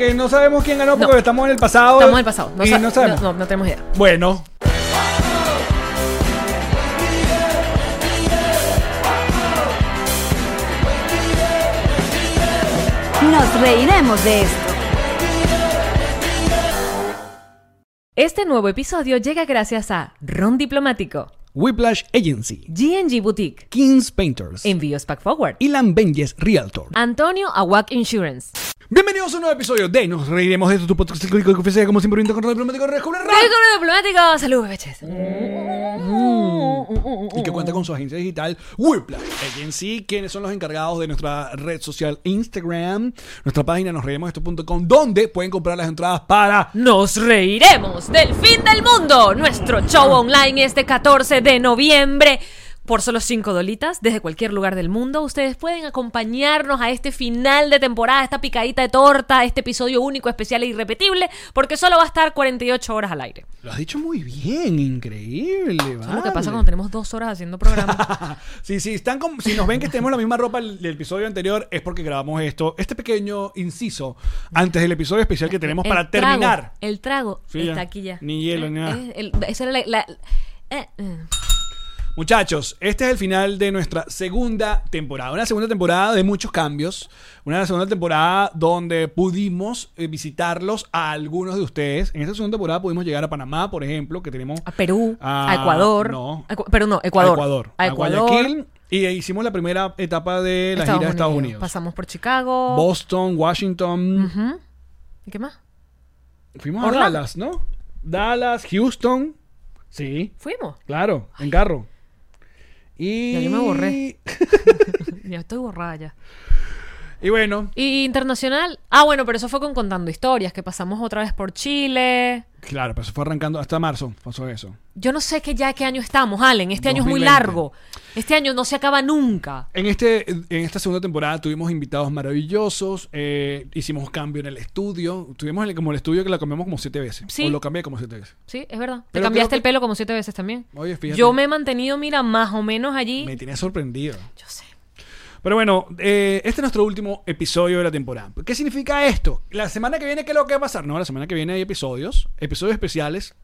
que no sabemos quién ganó porque No. estamos en el pasado. Estamos en el pasado. y sa- no sabemos. No, no tenemos idea. Bueno, Nos reiremos de esto. Este nuevo episodio llega gracias a Ron Diplomático, Whiplash Agency, GNG Boutique, Kings Painters, Envíos Pack Forward, Ilan Benjes Realtor. Antonio Awak Insurance. Bienvenidos a un nuevo episodio de Nos Reiremos de esto, tu podcast que que ofrece como siempre con diplomático Rescubre ¡Ay, con diplomático! ¡Salud, beches! y que cuenta con su agencia digital Whiplash Agency, quienes son los encargados de nuestra red social Instagram, nuestra página nosreiremosesto.com, donde pueden comprar las entradas para Nos reiremos del fin del mundo. Nuestro show online este 14 de noviembre. Por solo 5 dolitas, desde cualquier lugar del mundo, ustedes pueden acompañarnos a este final de temporada, esta picadita de torta, este episodio único, especial e irrepetible, porque solo va a estar 48 horas al aire. Lo has dicho muy bien, increíble. Eso es lo que pasa vale. cuando tenemos dos horas haciendo programa. Sí, sí, están como, si nos ven que tenemos la misma ropa del, del episodio anterior, es porque grabamos esto, este pequeño inciso, antes del episodio especial que tenemos El para trago, terminar. el trago Sí, está aquí ya. Ni hielo, ni nada. Eh, el- esa era la. la- eh, eh. Muchachos, este es el final de nuestra segunda temporada. Una segunda temporada de muchos cambios. Una segunda temporada donde pudimos eh, visitarlos a algunos de ustedes. En esta segunda temporada pudimos llegar a Panamá, por ejemplo, que tenemos A Perú, a Ecuador. no. A pero no, Ecuador. a Ecuador, A Ecuador. Guayaquil. Y hicimos la primera etapa de la gira de Estados Unidos. Pasamos por Chicago. Boston, Washington. ¿Y qué más? Fuimos a. Dallas, ¿no? Dallas, Houston. Sí, Fuimos. claro, en carro. Y... Ya yo me borré. ya estoy borrada ya. Y bueno, Y internacional. Ah, bueno, pero eso fue con Contando Historias, que pasamos otra vez por Chile. claro, pero se fue arrancando hasta marzo, pasó eso. Yo no sé qué ya qué año estamos, Allen. Este año es muy 2020. largo. Este año no se acaba nunca. En, este, en esta segunda temporada tuvimos invitados maravillosos, eh, hicimos cambio en el estudio, tuvimos el- como el estudio que la cambiamos como siete veces, Sí. o lo cambié como siete veces. Sí, es verdad. Te cambiaste el que- pelo como siete veces también. Oye, fíjate. Yo me he mantenido, mira, más o menos allí. Me tiene sorprendido. Yo sé. Pero bueno, eh, este es nuestro último episodio de la temporada. ¿Qué significa esto? La semana que viene, ¿qué es lo que va a pasar? No, la semana que viene hay episodios, episodios especiales.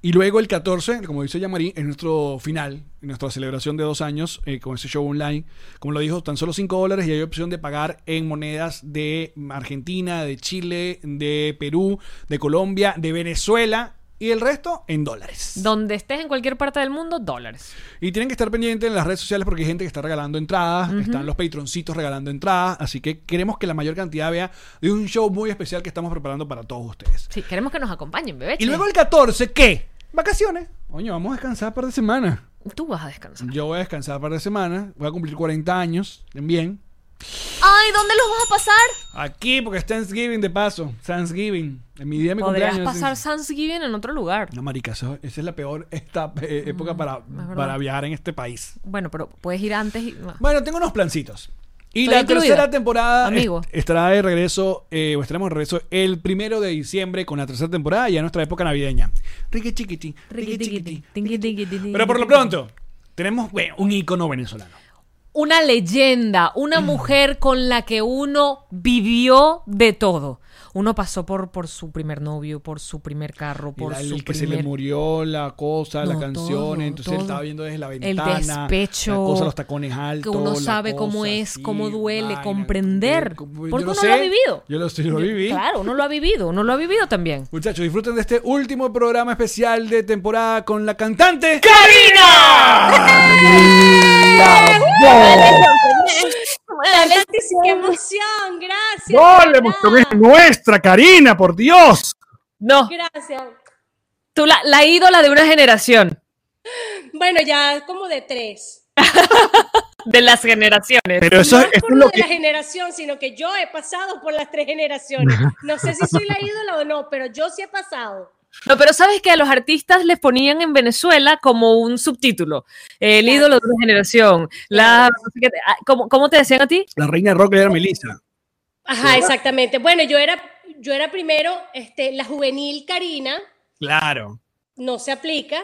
Y luego el 14, como dice Yamari, es nuestro final, nuestra celebración de dos años eh, con ese show online. Como lo dijo, tan solo 5 dólares y hay opción de pagar en monedas de Argentina, de Chile, de Perú, de Colombia, de Venezuela y el resto en dólares. Donde estés en cualquier parte del mundo, dólares. Y tienen que estar pendientes en las redes sociales porque hay gente que está regalando entradas, están los patroncitos regalando entradas, así que queremos que la mayor cantidad vea de un show muy especial que estamos preparando para todos ustedes. Sí, queremos que nos acompañen, bebé. Y luego el 14, ¿qué? Vacaciones. Oye, vamos a descansar un par de semanas. Tú vas a descansar. Yo voy a descansar un par de semanas, voy a cumplir 40 años, bien. Ay, ¿dónde los vas a pasar? Aquí, porque es Thanksgiving de paso, Thanksgiving, en mi día de mi Podrías cumpleaños. pasar Thanksgiving en otro lugar. No, marica, eso- esa es la peor esta, eh, época para, verdad. para viajar en este país. Bueno, pero puedes ir antes y... Bueno, tengo unos plancitos. Y Estoy la incluida. tercera temporada Amigo. est- estará de regreso, eh, o estaremos de regreso el primero de diciembre con la tercera temporada, ya nuestra época navideña. Riqui chiquiti, riqui chiquiti. Pero por lo pronto, tenemos bueno, un ícono venezolano. Una leyenda, una mujer con la que uno vivió de todo. Uno pasó por, por su primer novio, por su primer carro, por Era su el que se le murió la cosa, la canción, todo, entonces él todo. estaba viendo desde la el ventana. despecho, La cosa, los tacones altos. que uno sabe cómo es, cómo duele, vaina, comprender, yo porque lo uno lo ha vivido. Yo lo, lo Yo- viví. Claro, uno lo ha vivido, uno lo ha vivido también. Muchachos, disfruten de este último programa especial de temporada con la cantante ¡Qué emoción! ¡Gracias! ¡No, la emoción es nuestra, Karina, por Dios! No, Gracias. tú la, la ídola de una generación. Bueno, ya como de tres. de las generaciones. Pero eso, no es por lo de que... la generación, sino que yo he pasado por las tres generaciones. No sé si soy la ídola o no, pero yo sí he pasado. No, pero sabes que a los artistas les ponían en Venezuela como un subtítulo. El Claro. ídolo de una generación. La, ah, ¿cómo, cómo te decían a ti? La reina de rock era Melissa. Ajá, exactamente. Bueno, yo era, yo era primero este, la juvenil Karina, Claro. no se aplica.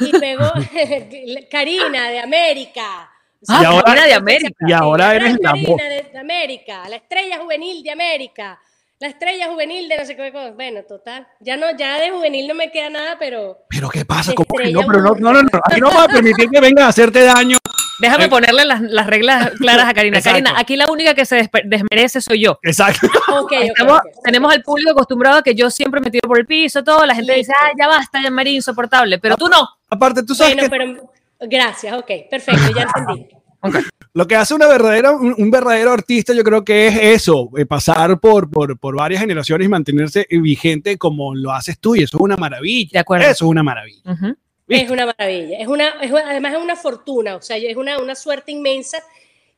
Y luego Karina de América. O Ah, Y ahora- Karina de América. Y ahora eres la Karina voz. de, de América, la estrella juvenil de América, la estrella juvenil de no sé qué cosa. Bueno, total. Ya no, ya de juvenil no me queda nada, pero Pero ¿qué pasa? ¿Cómo que no? Pero no, no, no, no. Aquí no vamos a permitir que vengan a hacerte daño. Déjame Eh. ponerle las, las reglas claras a Karina. Exacto. Karina, aquí la única que se desmerece soy yo. Exacto. tenemos al público acostumbrado a que yo siempre me tiro por el piso, todo. La gente dice, ah, ya basta, ya María, insoportable. Pero tú no. Aparte, tú sabes Bueno, que pero gracias, ok, perfecto, ya entendí. Lo que hace una verdadera, un, un verdadero artista, yo creo que es eso, eh, pasar por, por, por varias generaciones y mantenerse vigente como lo haces tú, y eso es una maravilla. De acuerdo. Eso es una maravilla. Es una maravilla, es una, es además es una fortuna, o sea, es una, una suerte inmensa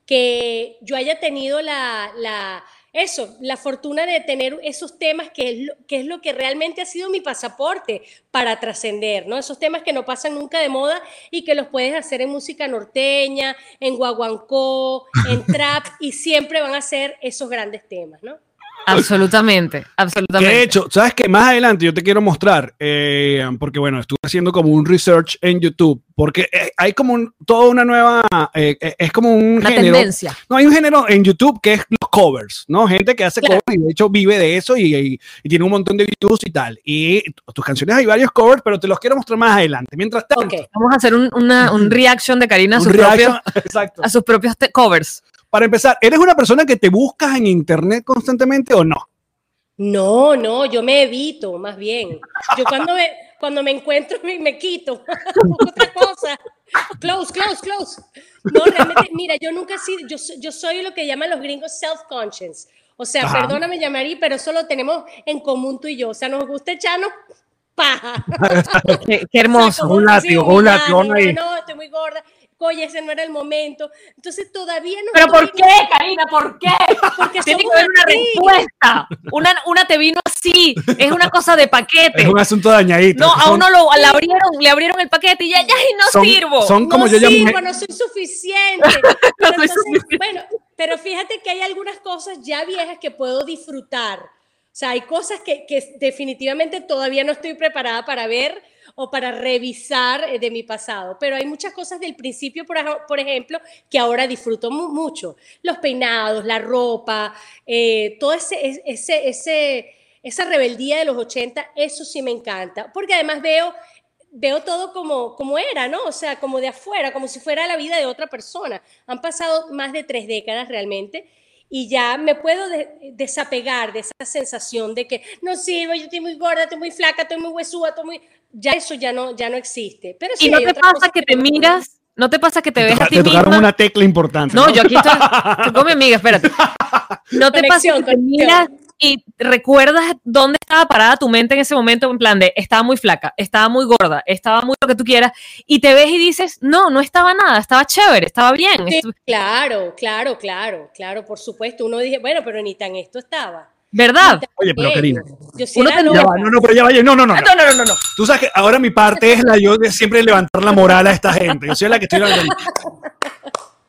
que yo haya tenido la, la, eso, la fortuna de tener esos temas que es, lo, que es lo que realmente ha sido mi pasaporte para trascender, ¿no? Esos temas que no pasan nunca de moda y que los puedes hacer en música norteña, en guaguancó, en trap, y siempre van a ser esos grandes temas, ¿no? Absolutamente, Que absolutamente. de hecho, ¿sabes qué? Más adelante yo te quiero mostrar, eh, porque bueno, estuve haciendo como un research en YouTube, porque eh, hay como un- toda una nueva, eh, eh, es como un Una género. tendencia. No, hay un género en YouTube que es los covers, ¿no? Gente que hace Claro. covers y de hecho vive de eso y, y- y tiene un montón de views y tal. Y tus canciones hay varios covers, pero te los quiero mostrar más adelante. Mientras tanto, Ok. Vamos a hacer un, una, un reaction de Karina a un sus, reaction- propios, a sus propios covers. Para empezar, ¿eres una persona que te buscas en internet constantemente o no? No, no, yo me evito, más bien. Yo cuando me, cuando me encuentro me, me quito. Otra cosa. Close, close, close. No, realmente, mira, yo nunca he sido, yo, yo soy lo que llaman los gringos self-conscious. O sea, Ajá. perdóname, Yamari, pero eso lo tenemos en común tú y yo. O sea, nos gusta echarnos paja. Qué, qué hermoso. como un látigo, un látigo. No, estoy muy gorda. Oye, ese no era el momento. Entonces todavía no ¿Pero por qué, Karina? ¿Por qué? Porque Tiene que haber una respuesta. Una, una te vino así. Es una cosa de paquete. Es un asunto dañadito. No, a Son- uno lo, le, abrieron, le abrieron el paquete y ya, ya, y no son- sirvo. Son como no yo sirvo, no soy suficiente. Pero soy entonces, suficiente. Bueno, pero fíjate que hay algunas cosas ya viejas que puedo disfrutar. O sea, hay cosas que, que definitivamente todavía no estoy preparada para ver o para revisar eh, de mi pasado. Pero hay muchas cosas del principio, por, ej- por ejemplo, que ahora disfruto mu- mucho. Los peinados, la ropa, eh, todo ese, es- ese, ese, esa rebeldía de los 80, eso sí me encanta. Porque además veo veo todo como, como era, ¿no? O sea, como de afuera, como si fuera la vida de otra persona. Han pasado más de tres décadas realmente y ya me puedo de- desapegar de esa sensación de que no sirvo, yo estoy muy gorda, estoy muy flaca, estoy muy huesuda, estoy muy... Ya eso ya no, ya no existe. Pero sí y no te pasa que te miras, no te pasa que te ves a ti Te tocaron misma. una tecla importante. No, yo aquí estoy. estoy con mi amiga, espérate. No te pasa que Conexión, te miras y recuerdas dónde estaba parada tu mente en ese momento, en plan de estaba muy flaca, estaba muy gorda, estaba muy lo que tú quieras, y te ves y dices, no, no estaba nada, estaba chévere, estaba bien. Sí, claro, claro, claro, claro, por supuesto. Uno dije, bueno, pero ni tan esto estaba. ¿Verdad? Oye, pero. Karina, Yo sí uno no, no, pero ya vaya. No, no, no. no. No, no, no, no, no. Tú sabes que ahora mi parte es la yo de siempre levantar la moral a esta gente. Yo soy la que estoy levantando.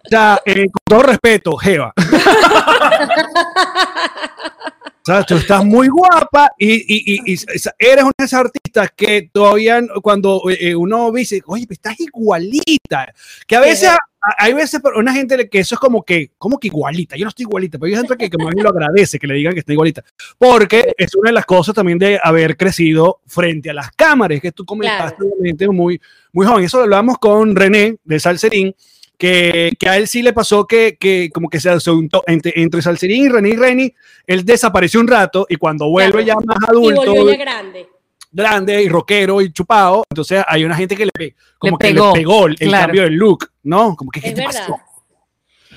O sea, eh, con todo respeto, Jeva. Sea, tú estás muy guapa y, y- y- y eres una de esas artistas que todavía cuando eh, uno dice, oye, estás igualita. Que a veces, hay veces una gente que eso es como que, como que igualita. Yo no estoy igualita, pero hay gente que, que más bien lo agradece que le digan que está igualita. Porque es una de las cosas también de haber crecido frente a las cámaras, que tú comentaste Claro. muy, muy joven. Eso lo hablamos con René de Salserín, que, que a él sí le pasó que, que como que se asuntó entre, entre Salserín y René y Reni, él desapareció un rato y cuando vuelve Claro. ya más Y adulto, volvió ya grande. grande y rockero y chupado, entonces hay una gente que le, como que pegó, le pegó el, claro. cambio del look, ¿no? Como que, ¿qué Es te verdad. pasó?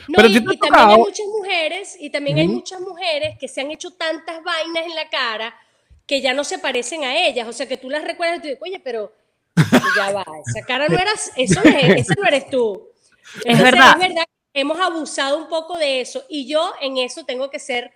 No, Pero y, te y también hay muchas mujeres, y también hay muchas mujeres que se han hecho tantas vainas en la cara que ya no se parecen a ellas. O sea, que tú las recuerdas y tú dices, oye, pero ya va, esa cara no eras, eso no es, esa no eres tú. Es Entonces, verdad. Es verdad hemos abusado un poco de eso y yo en eso tengo que ser,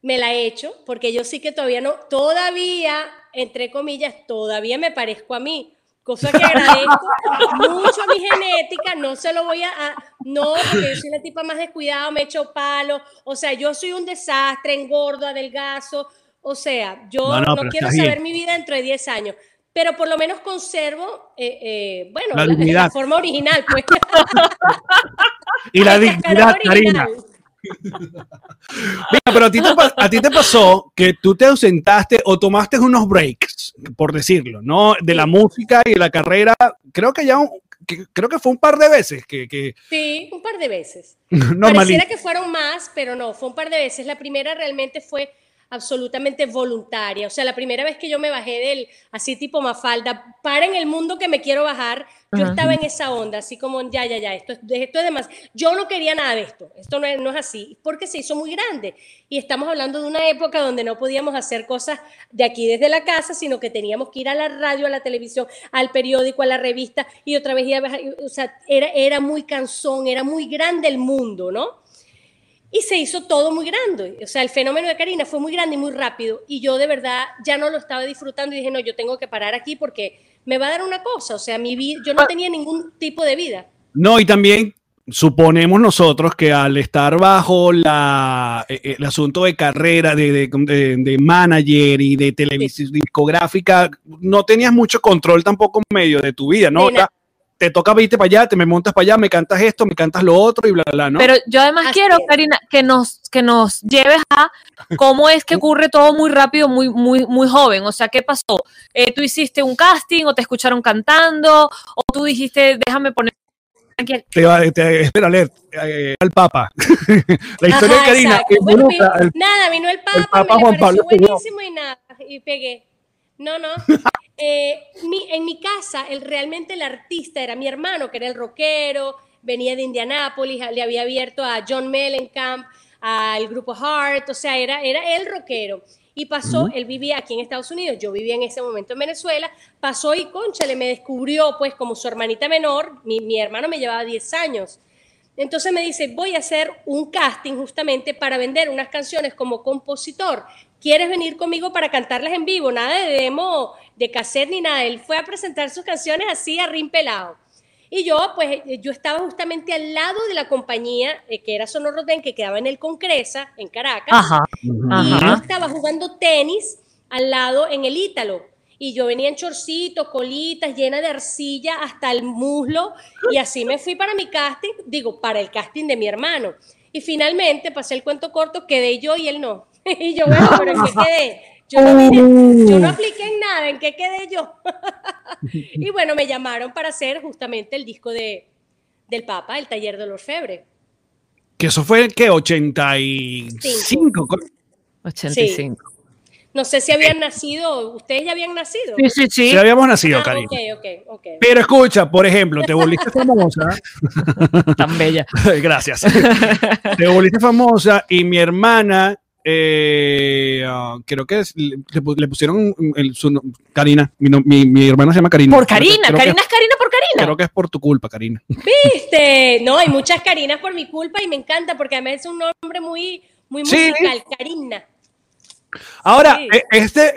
me la he hecho, porque yo sí que todavía no, todavía, entre comillas, todavía me parezco a mí. Cosa que agradezco mucho a mi genética, no se lo voy a, a- no, porque yo soy la tipa más descuidada, me echo palo, o sea, yo soy un desastre, engordo, adelgazo, o sea, yo No, no, quiero saber mi vida dentro de 10 años, pero por lo menos conservo, eh, eh, bueno, La la, dignidad. la forma original, pues. Y la dignidad, Karina. Mira, pero a ti, te, a ti te pasó que tú te ausentaste o tomaste unos breaks, por decirlo, ¿no? De la música y de la carrera. Creo que ya, un- que- creo que fue un par de veces que, que Sí, un par de veces. normalmente. Pareciera que fueron más, pero no, fue un par de veces. La primera realmente fue absolutamente voluntaria. O sea, la primera vez que yo me bajé del, así tipo Mafalda, para en el mundo que me quiero bajar, yo Ajá. estaba en esa onda, así como, ya, ya, ya, esto, es- esto es demasiado. Yo no quería nada de esto, esto no es, no es así, porque se hizo muy grande. Y estamos hablando de una época donde no podíamos hacer cosas de aquí desde la casa, sino que teníamos que ir a la radio, a la televisión, al periódico, a la revista, y otra vez. O sea, era, era muy cansón, era muy grande el mundo, ¿no? Y se hizo todo muy grande. O sea, el fenómeno de Karina fue muy grande y muy rápido. Y yo de verdad ya no lo estaba disfrutando y dije, no, yo tengo que parar aquí porque me va a dar una cosa. O sea, mi vida, yo no tenía ningún tipo de vida. No, y también suponemos nosotros que al estar bajo la, eh, eh, el asunto de carrera, de, de, de- de manager y de televisión discográfica, no tenías mucho control tampoco medio de tu vida, ¿no? Te toca irte para allá, te me montas para allá, me cantas esto, me cantas lo otro y bla, bla, bla, ¿no? Pero yo además Así quiero, es. Karina, que nos, que nos lleves a cómo es que ocurre todo muy rápido, muy, muy, muy joven. O sea, ¿qué pasó? Eh, ¿Tú hiciste un casting o te escucharon cantando? ¿O tú dijiste, déjame poner aquí? te va, te, espera, leer eh, al Papa. la historia Ajá, de Karina involucra Bueno, al- nada, vino el Papa, Papa me Juan Pablo buenísimo y nada, y pegué. No, no. Eh, mi- en mi casa, el, realmente el artista era mi hermano, que era el rockero, venía de Indianápolis, le había abierto a John Mellencamp, al grupo Heart, o sea, era, era el rockero. Y pasó, él vivía aquí en Estados Unidos, yo vivía en ese momento en Venezuela, pasó y, conchale, me descubrió, pues, como su hermanita menor, mi, mi hermano me llevaba 10 años. Entonces me dice, voy a hacer un casting justamente para vender unas canciones como compositor. ¿Quieres venir conmigo para cantarlas en vivo? Nada de demo, de cassette ni nada. Él fue a presentar sus canciones así a rin pelado. Y yo, pues, yo estaba justamente al lado de la compañía eh, que era Sonoro Ten, que quedaba en el Concresa, en Caracas. Ajá. Y yo Ajá. estaba jugando tenis al lado en el Ítalo. Y yo venía en chorcitos, colitas, llena de arcilla hasta el muslo. Y así me fui para mi casting, digo, para el casting de mi hermano. Y finalmente, pasé el cuento corto, quedé yo y él no. y yo, bueno, pero ¿en qué quedé? Yo no, vine- yo no apliqué en nada, ¿en qué quedé yo? y bueno, me llamaron para hacer justamente el disco de, del Papa, el taller de los Orfebre. Que eso fue, ¿qué? 85. 85. No sé si habían nacido, ustedes ya habían nacido. Sí, sí, sí. Sí, habíamos nacido, Ah, Karina. ok, ok, ok. Pero escucha, por ejemplo, te volviste famosa. Tan bella. Gracias. Te volviste famosa y mi hermana, eh, ah, creo que es- le, le pusieron el, su no- Karina. Mi, no- mi, mi hermana se llama Karina. Por Karina. Karina es Karina por Karina. Creo que es por tu culpa, Karina. ¿Viste? No, hay muchas Karinas por mi culpa y me encanta porque además es un nombre muy, muy Sí. musical, Karina. Ahora, Sí. eh, este,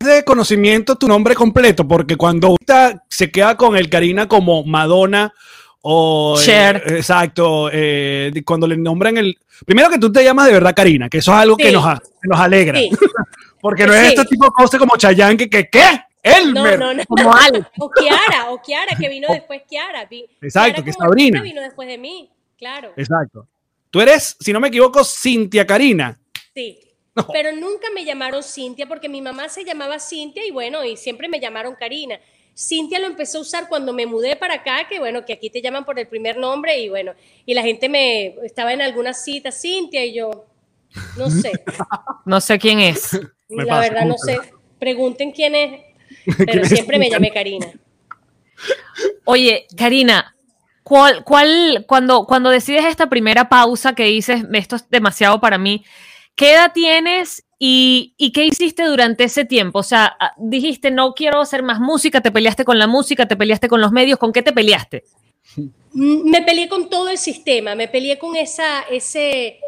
este conocimiento, tu nombre completo, porque cuando se queda con el Karina como Madonna o... eh, Cher. exacto, eh, cuando le nombran el... Primero que tú te llamas de verdad Karina, que eso es algo que, nos, que nos alegra. Sí. Porque no es Sí. este tipo de cosas como Chayanne que, que ¿qué? Elmer. no, no. Como Al. O Kiara, o Kiara, que vino después Kiara. Vi- Exacto, Kiara que Sabrina. vino después de mí, claro. Exacto. Tú eres, si no me equivoco, Cintia Karina. Sí. No. Pero nunca me llamaron Cintia porque mi mamá se llamaba Cintia y bueno, y siempre me llamaron Karina. Cintia lo empecé a usar cuando me mudé para acá, que bueno, que aquí te llaman por el primer nombre y bueno, y la gente me estaba en algunas citas, Cintia y yo, no sé, No sé quién es. Me la pasa, verdad no sé, pregunten quién es, pero siempre me llamé Karina. Oye, Karina, ¿cuál, cuál, cuando, cuando decides esta primera pausa que dices, esto es demasiado para mí, ¿qué edad tienes y, y qué hiciste durante ese tiempo? O sea, ah, dijiste, no quiero hacer más música, te peleaste con la música, te peleaste con los medios, ¿con qué te peleaste? mm, me peleé con todo el sistema, me peleé con esa, ese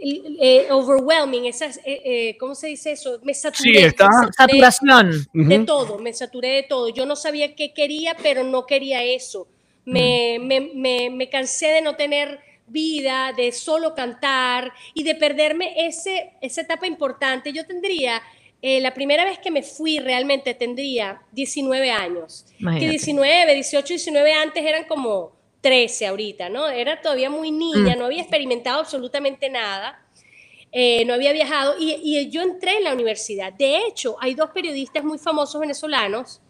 eh, overwhelming, esas, eh, eh, ¿cómo se dice eso? Me saturé, Sí, está- me saturé Saturación. de todo, me saturé de todo. Yo no sabía qué quería, pero no quería eso. Me, me, me, me cansé de no tener vida, de solo cantar y de perderme ese, esa etapa importante. Yo tendría, eh, la primera vez que me fui realmente tendría 19 años. Que Imagínate. 19, 18, 19 antes eran como 13 ahorita, ¿no? Era todavía muy niña, Mm. no había experimentado absolutamente nada. eh, no había viajado y, y yo entré en la universidad. De hecho, hay dos periodistas muy famosos venezolanos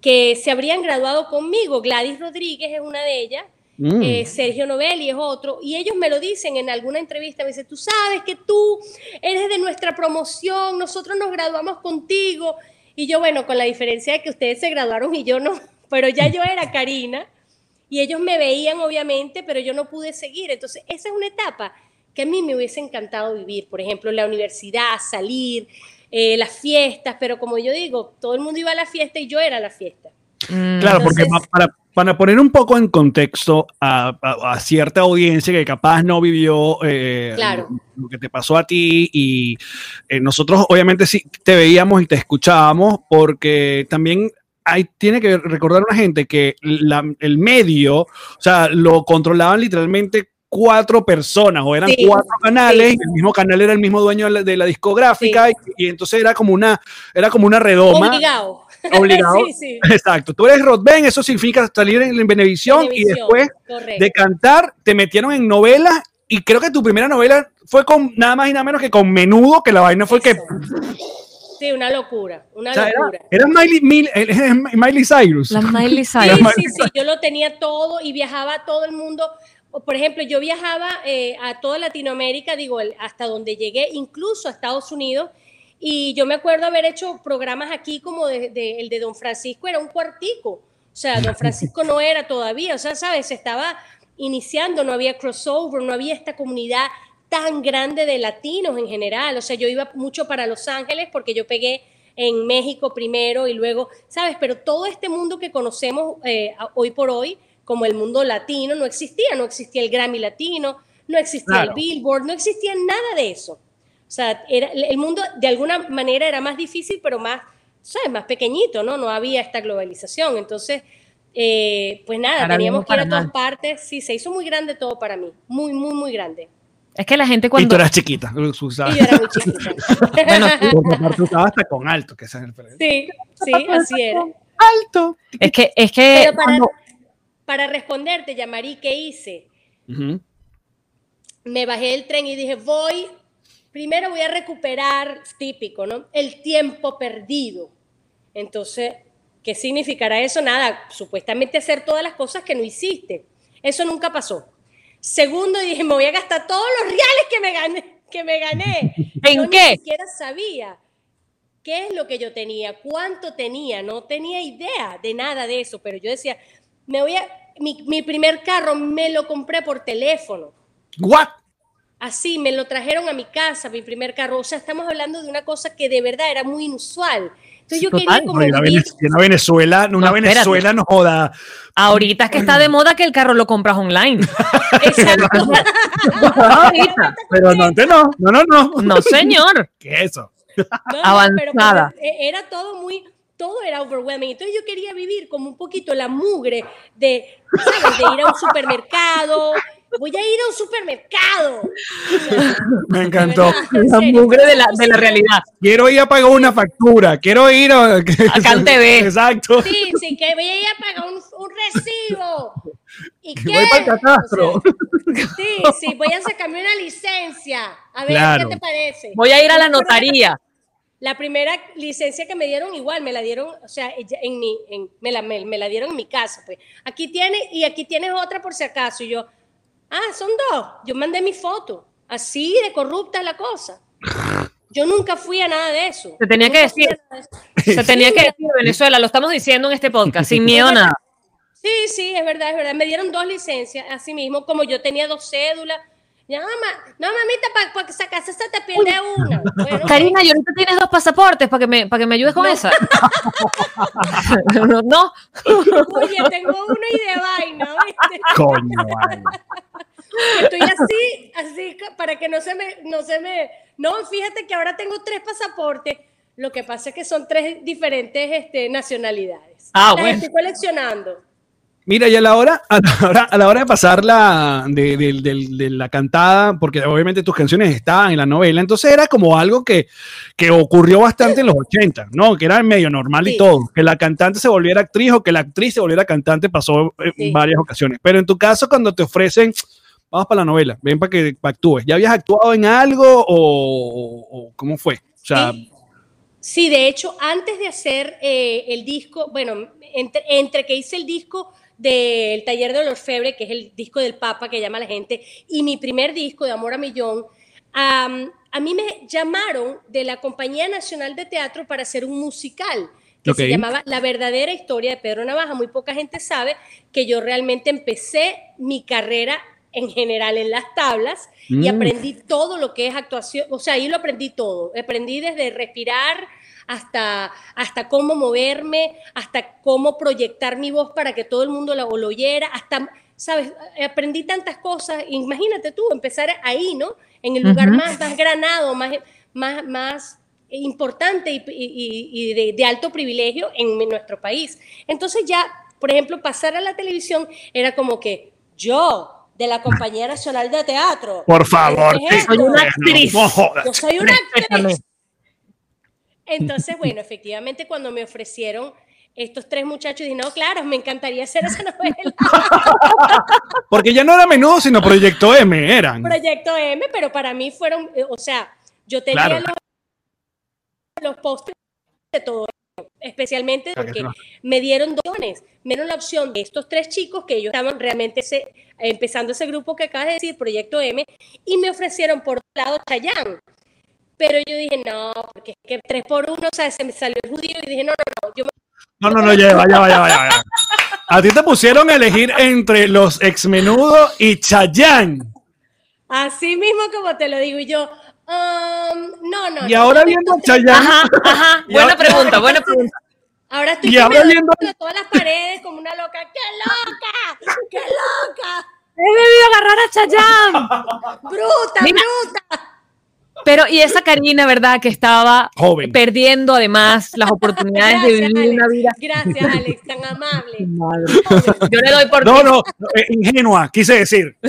que se habrían graduado conmigo. Gladys Rodríguez es una de ellas, Mm. eh, Sergio Novelli es otro, y ellos me lo dicen en alguna entrevista, me dicen, tú sabes que tú eres de nuestra promoción, nosotros nos graduamos contigo, y yo, bueno, con la diferencia de que ustedes se graduaron y yo no, pero ya yo era Karina, y ellos me veían obviamente, pero yo no pude seguir, entonces esa es una etapa que a mí me hubiese encantado vivir, por ejemplo, la universidad, salir, eh, las fiestas, pero como yo digo, todo el mundo iba a la fiesta y yo era la fiesta. Mm. Claro, porque Entonces- pa- para, para poner un poco en contexto a, a- a cierta audiencia que capaz no vivió eh, Claro. lo que te pasó a ti y eh, nosotros obviamente sí te veíamos y te escuchábamos porque también hay, tiene que recordar una gente que la- el medio, o sea, lo controlaban literalmente cuatro personas o eran Sí, cuatro canales sí. el mismo canal era el mismo dueño de la, de la discográfica y, y entonces era como una era como una redoma Obligado. obligado. sí, sí. Exacto. Tú eres Rodben, eso significa salir en Benevisión y después correcto. de cantar te metieron en novelas y creo que tu primera novela fue con nada más y nada menos que con Menudo, que la vaina fue que... Sí, una locura, una o sea, era, locura. era Miley, Mil- eh, Miley Cyrus. La Miley Sí, Cyrus. sí, sí, yo lo tenía todo y viajaba a todo el mundo. Por ejemplo, yo viajaba eh, a toda Latinoamérica, digo, el- hasta donde llegué, incluso a Estados Unidos. Y yo me acuerdo haber hecho programas aquí como de, de- el de Don Francisco, era un cuartico. O sea, Don Francisco no era todavía, o sea, ¿sabes? Se estaba iniciando, no había crossover, no había esta comunidad tan grande de latinos en general. O sea, yo iba mucho para Los Ángeles porque yo pegué en México primero y luego, ¿sabes? Pero todo este mundo que conocemos eh, hoy por hoy, como el mundo latino, no existía. No existía el Grammy latino, no existía Claro. el Billboard, no existía nada de eso. O sea, era, el mundo de alguna manera era más difícil, pero más, ¿sabes? Más pequeñito, ¿no? No había esta globalización. Entonces, eh, pues nada, Ahora teníamos que ir a todas mal. partes. Sí, se hizo muy grande todo para mí. Muy, muy, muy grande. Es que la gente Y cuando... tú eras chiquita. Y yo era muy chiquita. Bueno. Porque aparte usabas hasta con alto, que esa es el diferencia. sí, sí, así era. Alto. Es que, es que Pero para, cuando- para responderte, Yamari, ¿qué hice? Ujú. Me bajé del tren y dije, voy, primero voy a recuperar, típico, ¿no? El tiempo perdido. Entonces, ¿qué significará eso? Nada, supuestamente hacer todas las cosas que no hiciste. Eso nunca pasó. Segundo, dije, me voy a gastar todos los reales que me gané. Que me gané. ¿En Yo qué? Ni siquiera sabía qué es lo que yo tenía, cuánto tenía, no tenía idea de nada de eso, pero yo decía, me voy a, mi, mi primer carro me lo compré por teléfono. What? Así, me lo trajeron a mi casa, mi primer carro. O sea, estamos hablando de una cosa que de verdad era muy inusual. Entonces yo Total. quería como una, vivir- Venez- y una Venezuela, una No. Venezuela no joda. ahorita es que está de moda que el carro lo compras online. Exacto. Ahorita. Pero no, antes no. No, no, no. No, señor. ¿Qué es eso? No, no, Avanzada. pero- pero era todo muy, todo era overwhelming. Entonces yo quería vivir como un poquito la mugre de, ¿sabes? De ir a un supermercado. Voy a ir a un supermercado. Me encantó. En La mugre de la, de la realidad. Quiero ir a pagar una factura. Quiero ir a. A CanTV. Exacto. Sí, sí, que voy a ir a pagar un, un recibo. ¿Y Que qué? voy para el catastro. O sea, sí, sí, voy a sacarme una licencia. A ver, Claro. ¿qué te parece? Voy a ir a la notaría. La primera licencia que me dieron igual, me la dieron, o sea, en mi, en- me, la, me, me la dieron en mi casa. Pues. Aquí tienes, y aquí tienes otra por si acaso. Y yo, ah, son dos. Yo mandé mi foto. Así de corrupta es la cosa. Yo nunca fui a nada de eso. Se tenía que Nunca decir. de. Se tenía que decir Venezuela, lo estamos diciendo en este podcast, sin miedo a nada. Sí, sí, es verdad, es verdad. Me dieron dos licencias, así mismo, como yo tenía dos cédulas. Ya, mamá, no, mamita, para que sacarse se te pierde una. Bueno, Karina, y ahorita tienes dos pasaportes para que me, para que me ayudes con esa. no, no. Oye, tengo uno y de vaina, ¿viste? Coño, vale. Estoy así, así para que no se me, no se me. No, fíjate que ahora tengo tres pasaportes. Lo que pasa es que son tres diferentes este, nacionalidades. Ah, Las bueno. estoy coleccionando. Mira, y a la hora, a la hora, a la hora de pasar la, de, de- de- de la cantada, porque obviamente tus canciones estaban en la novela, entonces era como algo que, que ocurrió bastante en los 80, ¿no? Que era medio normal y todo. Que la cantante se volviera actriz o que la actriz se volviera cantante pasó en Sí. varias ocasiones. Pero en tu caso, cuando te ofrecen, vamos para la novela, ven para que actúes, ¿ya habías actuado en algo o, o- o cómo fue? O sea, Sí. Sí, de hecho, antes de hacer eh, el disco, bueno, entre, entre que hice el disco del Taller de Orfebre, que es el disco del Papa que llama la gente, y mi primer disco de Amor a Millón, am, a mí me llamaron de la Compañía Nacional de Teatro para hacer un musical que se llamaba La verdadera historia de Pedro Navaja. Muy poca gente sabe que yo realmente empecé mi carrera en general en las tablas y Mm. aprendí todo lo que es actuación, o sea, ahí lo aprendí todo. Aprendí desde respirar hasta, hasta cómo moverme, hasta cómo proyectar mi voz para que todo el mundo la, lo oyera, hasta, ¿sabes? Aprendí tantas cosas. Imagínate tú, empezar ahí, ¿no? En el lugar más, más granado, más, más, más importante y, y- y de, de alto privilegio en nuestro país. Entonces ya, por ejemplo, pasar a la televisión era como que yo, de la Compañía Nacional de Teatro. por favor. Soy una actriz. no. Yo soy una actriz. Entonces, bueno, efectivamente, cuando me ofrecieron estos tres muchachos, dije, no, claro, me encantaría hacer esa novela. Porque ya no era menudo, sino Proyecto M, eran. Proyecto M, pero para mí fueron, eh, o sea, yo tenía Claro. los, los postres de todo, especialmente porque me dieron opciones. Me dieron la opción de estos tres chicos que ellos estaban realmente empezando ese grupo que acabas de decir, Proyecto M, y me ofrecieron por otro lado Chayanne. Pero yo dije, no, porque es que tres por uno, o sea, se me salió el judío y dije, no, no, no, yo me No, no, no, ya, vaya, vaya, vaya. A ti te pusieron a elegir entre los exmenudos y Chayanne. Así mismo como te lo digo, y yo, um, no, no. Y no, ahora viendo a Chayanne. Ajá, ajá. Buena ahora- pregunta, buena pregunta. Ahora estoy Y ahora viendo- todas las paredes como una loca. ¡Qué loca! ¡Qué loca! He debido agarrar a Chayanne. ¡Bruta, Mira. bruta! Pero, y esa Karina, ¿verdad? Que estaba Joven. perdiendo además las oportunidades de vivir Alex. una vida. Gracias, Alex, tan amable. Yo le doy por No, no, eh, ingenua, quise decir.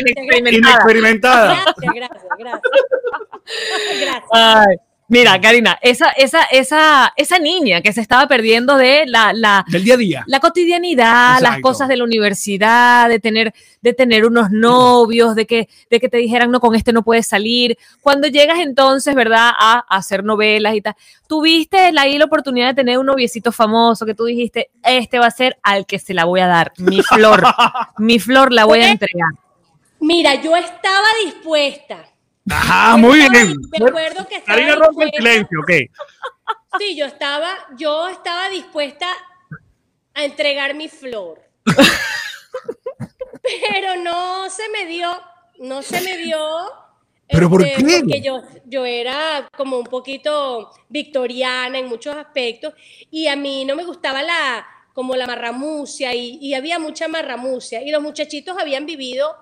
inexperimentada. Inexperimentada. Gracias, gracias, gracias. Gracias. Ay, mira, Karina, esa, esa, esa, esa niña que se estaba perdiendo de la, la, Del día a día. la cotidianidad, las cosas de la universidad, de tener, de tener unos novios, de que, de que te dijeran, no, con este no puedes salir. Cuando llegas entonces, ¿verdad?, a, a hacer novelas y tal, tuviste la, ahí la oportunidad de tener un noviecito famoso que tú dijiste, este va a ser al que se la voy a dar, mi flor, mi flor la voy a entregar. Mira, yo estaba dispuesta. Ajá, muy bien. Me acuerdo que estaba Karina rompe el silencio, ok. Sí, yo estaba, yo estaba dispuesta a entregar mi flor. Pero no se me dio, no se me dio. este, ¿Pero por qué? Porque yo, yo era como un poquito victoriana en muchos aspectos y a mí no me gustaba la como la marramucia y, y había mucha marramucia y los muchachitos habían vivido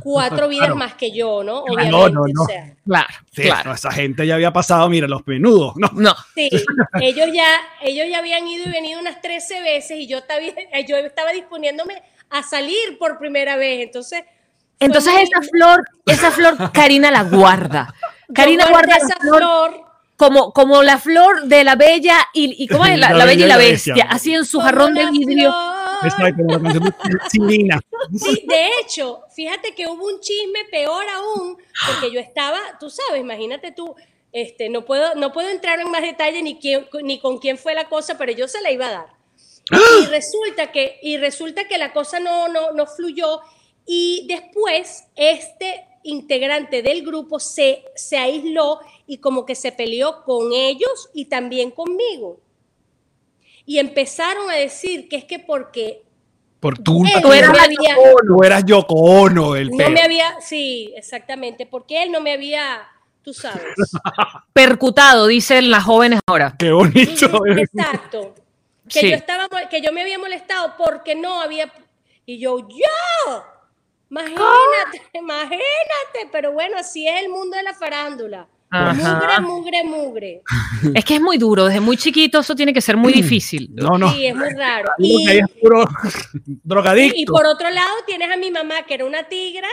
cuatro vidas Claro. más que yo, ¿no? no, Obviamente, no, no. o sea. Claro, Sí, claro. no, esa gente ya había pasado, mira, los menudos. No. No, Sí, ellos ya, ellos ya habían ido y venido unas 13 veces y yo estaba, yo estaba disponiéndome a salir por primera vez. Entonces, Entonces muy- esa flor, esa flor Karina la guarda. Karina guarda esa flor flor como, como la flor de la bella y, y ¿cómo es? La, la bella y la bestia, así en su como jarrón de la vidrio. flor. Exacto, la canción de Silina. Sí, de hecho, fíjate que hubo un chisme peor aún, porque yo estaba, tú sabes, imagínate tú, este, no puedo, no puedo entrar en más detalle ni, quién, ni con quién fue la cosa, pero yo se la iba a dar. Y resulta que, y resulta que la cosa no, no, no fluyó. Y después, este integrante del grupo se, se aisló y como que se peleó con ellos y también conmigo. Y empezaron a decir que es que porque Por tu Él Tú eras no había, eras Yoko Ono del no peo. me había, sí, exactamente, porque él no me había, tú sabes. Percutado, dicen las jóvenes ahora. Qué bonito. Exacto. Que Sí. yo estaba que yo me había molestado porque no había y yo yo imagínate, imagínate, pero bueno, así es el mundo de la farándula. Ajá. Mugre, mugre, mugre. Es que es muy duro, desde muy chiquito eso tiene que ser muy difícil. No, no. Sí, es muy raro. Y, es puro drogadicto. y por otro lado tienes a mi mamá que era una tigra,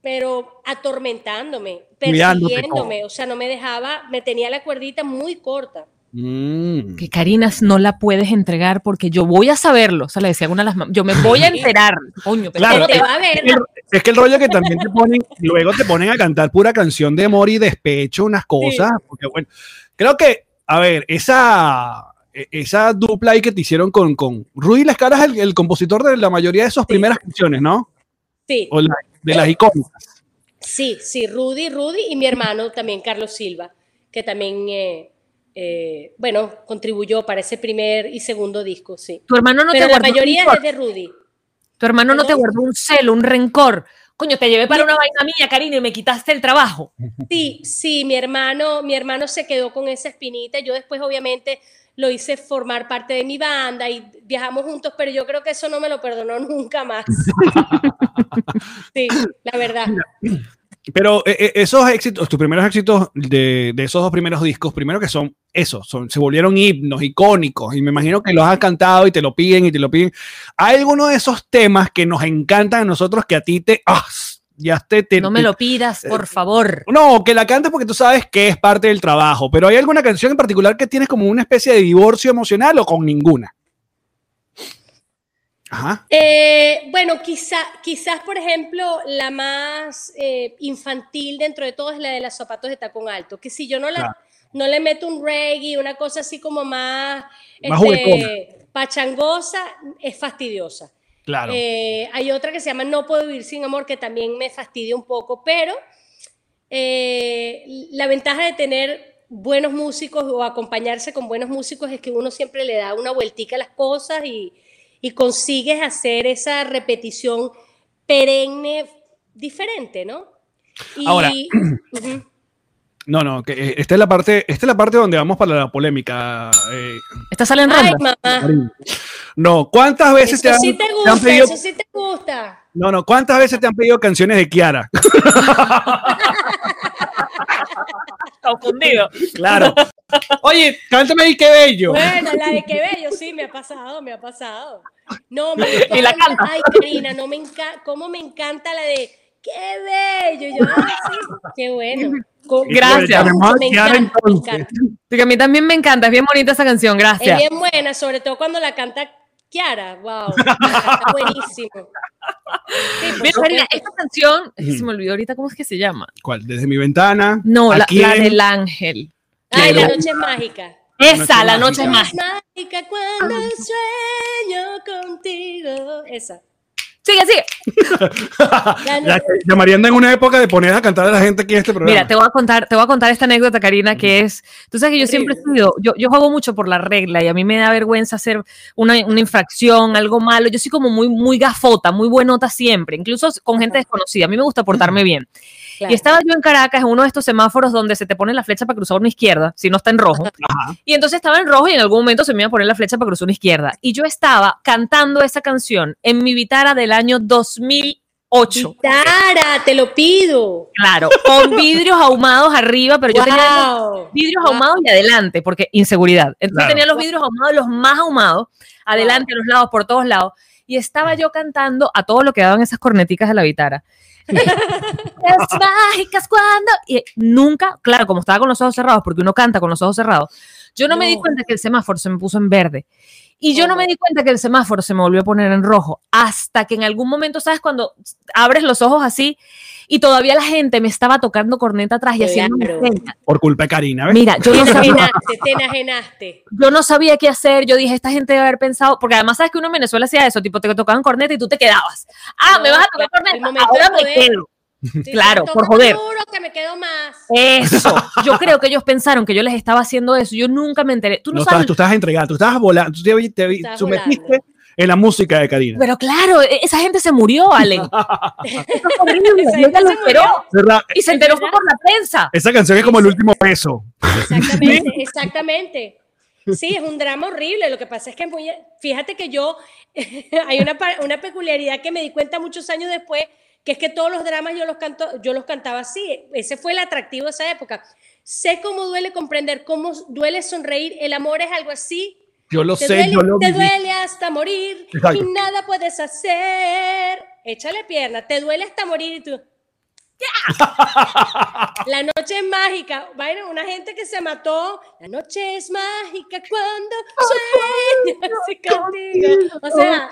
pero atormentándome, persiguiéndome, o sea, no me dejaba, me tenía la cuerdita muy corta. Mm. Que Karina no la puedes entregar porque yo voy a saberlo. O sea, le decía a una de las mam- yo me voy a enterar. Coño, pero Claro, Que te es- va a ver. el- es que el rollo que también te ponen, luego te ponen a cantar pura canción de amor y despecho, unas cosas, porque bueno, creo que, a ver, esa, e- esa dupla ahí que te hicieron con, con Rudy Lescara es el, el compositor de la mayoría de esas primeras canciones, ¿no? Sí. O la- de las icónicas. Sí, sí, Rudy, Rudy y mi hermano también, Carlos Silva, que también, eh, eh, bueno, contribuyó para ese primer y segundo disco, sí. tu hermano no Pero te la guardó mayoría es de Rudy. Tu hermano no te guardó un celo, un rencor. Coño, te llevé para una vaina mía, Karina, y me quitaste el trabajo. Sí, sí, mi hermano, mi hermano se quedó con esa espinita. Yo después, obviamente, lo hice formar parte de mi banda y viajamos juntos, pero yo creo que eso no me lo perdonó nunca más. Sí, la verdad. Pero eh, eh, esos éxitos, tus primeros éxitos de, de esos dos primeros discos, primero que son esos, son, se volvieron himnos, icónicos, y me imagino que los has cantado y te lo piden y te lo piden. ¿Hay alguno de esos temas que nos encantan a nosotros que a ti te... ¡ah! ya te, te- No me lo pidas, por favor. No, que la cantes porque tú sabes que es parte del trabajo, pero ¿hay alguna canción en particular que tienes como una especie de divorcio emocional o con ninguna? Ajá. Eh, bueno, quizá, quizás, por ejemplo, la más eh, infantil dentro de todo es la de los zapatos de tacón alto, que si yo no, la, Claro. no le meto un reggae, una cosa así como más, Más este, pachangosa, es fastidiosa. Claro. Eh, hay otra que se llama No puedo vivir sin amor, que también me fastidia un poco, pero la ventaja de tener buenos músicos o acompañarse con buenos músicos es que uno siempre le da una vueltica a las cosas y, y consigues hacer esa repetición perenne diferente, ¿no? Y- Ahora, Ujú. No, no, que eh, esta es la parte, esta es la parte donde vamos para la polémica. eh, Esta sale en Ay, ronda. mamá, no, ¿cuántas veces eso te han, sí te te han gusta, pedido? eso sí te gusta. No, no, ¿cuántas veces te han pedido canciones de Kiara? Confundido. claro. Oye, cántame ahí qué bello. Bueno, la de qué bello, sí, me ha pasado, me ha pasado. No, me Y la encanta. canta. Ay, Karina, no me encanta, cómo me encanta la de qué bello. Yo, ay, sí, qué bueno. Co- Gracias. Me encanta, me entonces. encanta. Sí, a mí también me encanta, es bien bonita esa canción, Es gracias. bien buena, sobre todo cuando la canta Kiara. Wow, la canta buenísimo. Sí, Mira, Karina, esta canción, se me olvidó ahorita cómo es que se llama. ¿Cuál? Desde mi ventana. No, ¿A la, la del ángel. Ay, la noche es mágica. Esa, la noche noche es mágica. mágica. Mágica cuando sueño contigo. Esa. Sigue, sigue. La llamarían en una época de poner a cantar a la gente aquí en este programa. Mira, te voy a contar, te voy a contar esta anécdota, Karina, que es, tú sabes que yo siempre he sido, yo, yo juego mucho por la regla y a mí me da vergüenza hacer una, una infracción, algo malo. Yo soy como muy, muy gafota, muy buenota siempre, incluso con gente desconocida. A mí me gusta portarme bien. Claro. Y estaba yo en Caracas en uno de estos semáforos donde se te pone la flecha para cruzar una izquierda, si no está en rojo. Ajá. Y entonces estaba en rojo y en algún momento se me iba a poner la flecha para cruzar una izquierda. Y yo estaba cantando esa canción en mi vitara del año 2008. Tara, te lo pido. Claro, con vidrios ahumados arriba, pero yo tenía Wow. vidrios Wow. ahumados y adelante, porque inseguridad. Entonces Claro. tenía los vidrios ahumados, los más ahumados, adelante, a los lados, por todos lados. Y estaba yo cantando a todo lo que daban esas corneticas de la vitara. Las mágicas cuando. Y nunca, claro, como estaba con los ojos cerrados, porque uno canta con los ojos cerrados, yo no, me di No. cuenta que el semáforo se me puso en verde. Y yo no me di cuenta que el semáforo se me volvió a poner en rojo. Hasta que en algún momento, ¿sabes? Cuando abres los ojos así y todavía la gente me estaba tocando corneta atrás y haciendo. Por culpa de Karina, ¿ves? Mira, yo no Te sabía, enajenaste, te enajenaste. yo no sabía qué hacer. Yo dije, esta gente debe haber pensado, porque además sabes que uno en Venezuela hacía eso, tipo te tocaban corneta y tú te quedabas. Ah, No, me vas a tocar corneta. Ahora me quedo. Sí, Claro, por joder. duro que me quedo más. Eso. Yo creo que ellos pensaron que yo les estaba haciendo eso. Yo nunca me enteré. Tú no, No sabes. estabas, tú estabas entregada, tú estabas volando, tú te, te- Estabas sumergiste volando. En la música de Karina. Pero claro, e- esa gente se murió, Allen. Y se enteró por la prensa. Esa canción es como el último beso. Exactamente, exactamente. Sí, es un drama horrible. Lo que pasa es que, muy- fíjate que yo, hay una, una peculiaridad que me di cuenta muchos años después, que es que todos los dramas yo los, canto, yo los cantaba así. Ese fue el atractivo de esa época. Sé cómo duele comprender, cómo duele sonreír. El amor es algo así. Yo lo Te, sé, duele, yo lo te viví. duele hasta morir Exacto. y nada puedes hacer. Échale pierna, te duele hasta morir y tú. ¡Ya! La noche es mágica. Vaina, una gente que se mató. La noche es mágica cuando sueñas contigo. O sea,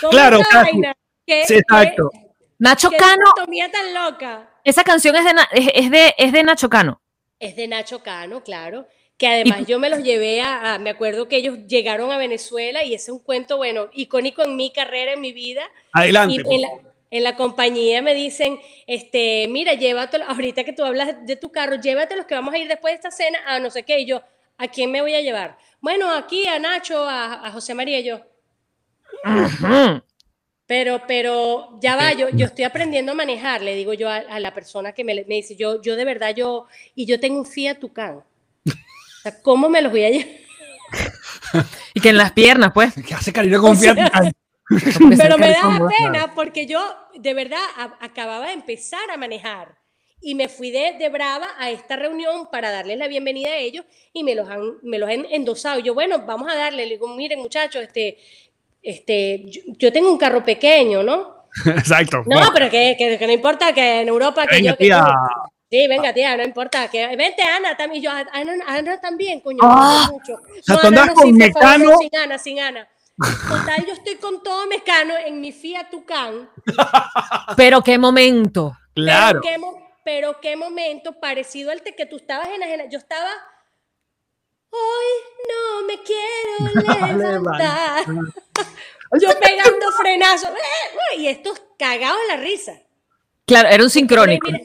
¿cómo Claro, vaina? ¿Qué, Sí, exacto. qué- Nacho qué Cano, tan loca? esa canción es de, es de, es de Nacho Cano. Es de Nacho Cano, claro. Que además yo me los llevé a, a- me acuerdo que ellos llegaron a Venezuela y ese es un cuento, bueno, icónico en mi carrera, en mi vida. Adelante. Y en la, en la compañía me dicen, este, mira, llévatelo, ahorita que tú hablas de tu carro, llévatelos que vamos a ir después de esta cena a no sé qué. Y yo, ¿a quién me voy a llevar? Bueno, aquí a Nacho, a, a José María y yo. Pero, pero ya va, yo, yo estoy aprendiendo a manejar, le digo yo a, a la persona que me, me dice, yo, yo de verdad, yo, y yo tengo un Fiat Tucán. O sea, ¿cómo me los voy a llevar? Y que en las piernas, pues. ¿Qué hace Karina con Fiat? Pero me daba pena porque yo de verdad a- acababa de empezar a manejar y me fui de, de brava a esta reunión para darles la bienvenida a ellos y me los han, me los han endosado. Yo, bueno, vamos a darle. Le digo, miren muchachos, este, este, yo, yo tengo un carro pequeño, ¿no? Exacto. No, Bueno, pero que, que, que no importa que en Europa que Venga, yo que tía. Sí, venga, tía, no importa. Que, vente, Ana, también. Yo, Ana, Ana también, coño. Ah. mucho. sea, No, tú Ana, andas no, sí, con favor, Mecano. Sin Ana, sin Ana. Total, yo estoy con todo Mecano en mi Fiat Tucán. Pero qué momento. claro. Pero qué, mo- pero qué momento parecido al te- que tú estabas en Yo estaba. Hoy no me quiero levantar. yo pegando frenazos. eh, Y estos cagados en la risa. Claro, era un sincrónico. Mira,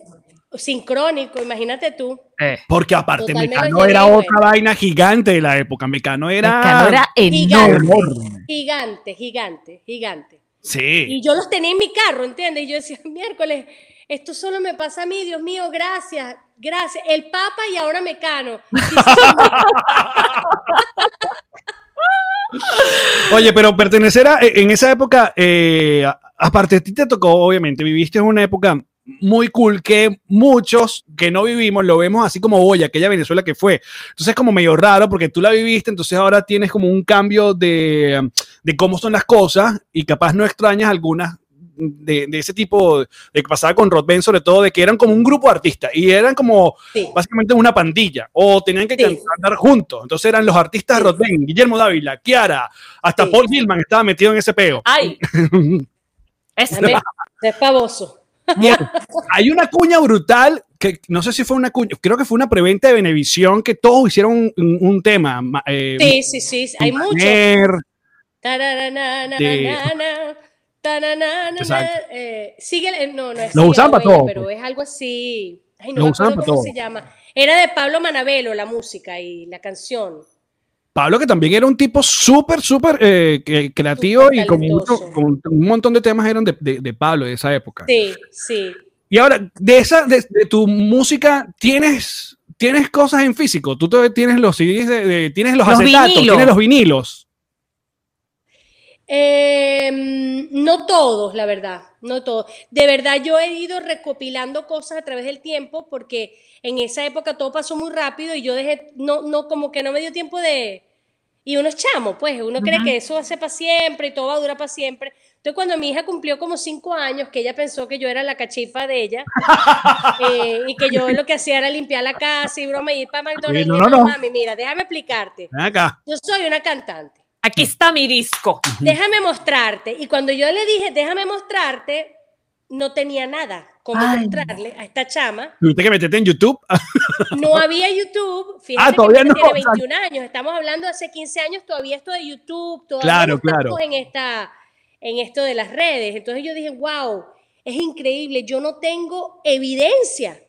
Sincrónico, imagínate tú. Eh. Porque aparte Mecano era otra vaina gigante de la época. Mecano era... Mecano era enorme. Gigante, gigante, gigante. Sí. Y yo los tenía en mi carro, ¿entiendes? Y yo decía, miércoles, esto solo me pasa a mí, Dios mío, gracias, gracias. El Papa y ahora Mecano. Oye, pero pertenecer a, en esa época, eh, aparte a ti te tocó, obviamente, viviste una época muy cool que muchos que no vivimos lo vemos así como hoy, aquella Venezuela que fue. Entonces es como medio raro porque tú la viviste, entonces ahora tienes como un cambio de, de cómo son las cosas y capaz no extrañas algunas de, de ese tipo de que pasaba con Rod Ben, sobre todo de que eran como un grupo de artistas y eran como Sí. básicamente una pandilla o tenían que Sí. cantar juntos. Entonces eran los artistas Sí. Rod Ben, Guillermo Dávila, Kiara, hasta. Paul Gilman estaba metido en ese peo. Ay. Es, es pavoso. Hay una cuña brutal que no sé si fue una cuña, creo que fue una preventa de Benevisión que todos hicieron un, tema. ma- eh, Sí, sí, sí, hay mucho. Maner, Tararana, De- nanana, tananana, Exacto. eh, sigue, el- no, no es Lo usaban para todo, pero pues. es algo así. Ay, Lo no me usaban acuerdo para cómo todo. se llama. Era de Pablo Manavelo la música y la canción. Pablo que también era un tipo súper, súper eh, creativo y con, mucho- con un montón de temas eran de, de- de Pablo de esa época. Sí, sí. Y ahora, de esa, de, de tu música, ¿tienes, tienes cosas en físico? Tú tienes los CDs, tienes los, Los acetatos, vinilos. tienes los vinilos. Eh, no todos, la verdad, no todos. De verdad, yo he ido recopilando cosas a través del tiempo porque en esa época todo pasó muy rápido y yo dejé, no, no, como que no me dio tiempo de... Y uno es chamo, pues, uno cree que eso va a ser para siempre y todo va a durar para siempre. Entonces, cuando mi hija cumplió como cinco años, que ella pensó que yo era la cachifa de ella eh, y que yo lo que hacía era limpiar la casa y broma y ir para McDonald's, no, le no, dije, no. mami, mira, déjame explicarte. Acá. Yo soy una cantante aquí está mi disco. déjame mostrarte. Y cuando yo le dije, déjame mostrarte, no tenía nada como Ay. mostrarle a esta chama. Tuviste que meterte en YouTube. No había YouTube. Fíjate Ah, todavía que no, tiene exacto. 21 años. Estamos hablando de hace 15 años, todavía esto de YouTube, todavía Claro, claro. en esta en esto de las redes. Entonces yo dije, wow, es increíble, yo no tengo evidencia.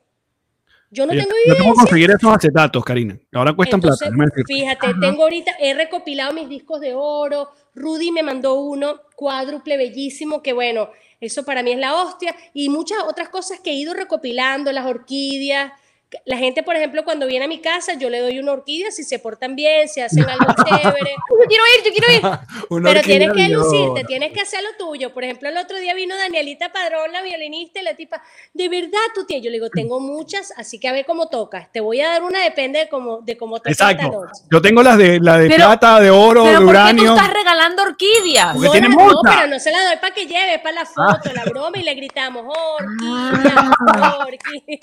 Yo no tengo yo tengo que evidencia. conseguir esos acetatos, Karina. Ahora cuestan Entonces, plata. Fíjate, tengo ahorita, he recopilado mis discos de oro. Rudy me mandó uno cuádruple bellísimo, que bueno, eso para mí es la hostia. Y muchas otras cosas que he ido recopilando, las orquídeas. La gente, por ejemplo, cuando viene a mi casa, yo le doy una orquídea si se portan bien, si hacen algo chévere. Yo quiero ir, yo quiero ir. Una Pero tienes que lucirte, tienes que hacer lo tuyo. Por ejemplo, el otro día vino Danielita Padrón, la violinista, y la tipa, de verdad tú tienes. Yo le digo, tengo muchas, así que a ver cómo tocas. Te voy a dar una, depende de cómo, de cómo tocas esta Exacto. noche. Yo tengo las de, la de Pero- plata, de oro, Pero de ¿por qué tú uranio. estás regalando orquídeas? Porque No, tiene la- multa. no, pero no se la doy para que lleve, para la foto, la broma, y le gritamos, orquídea, orquídea.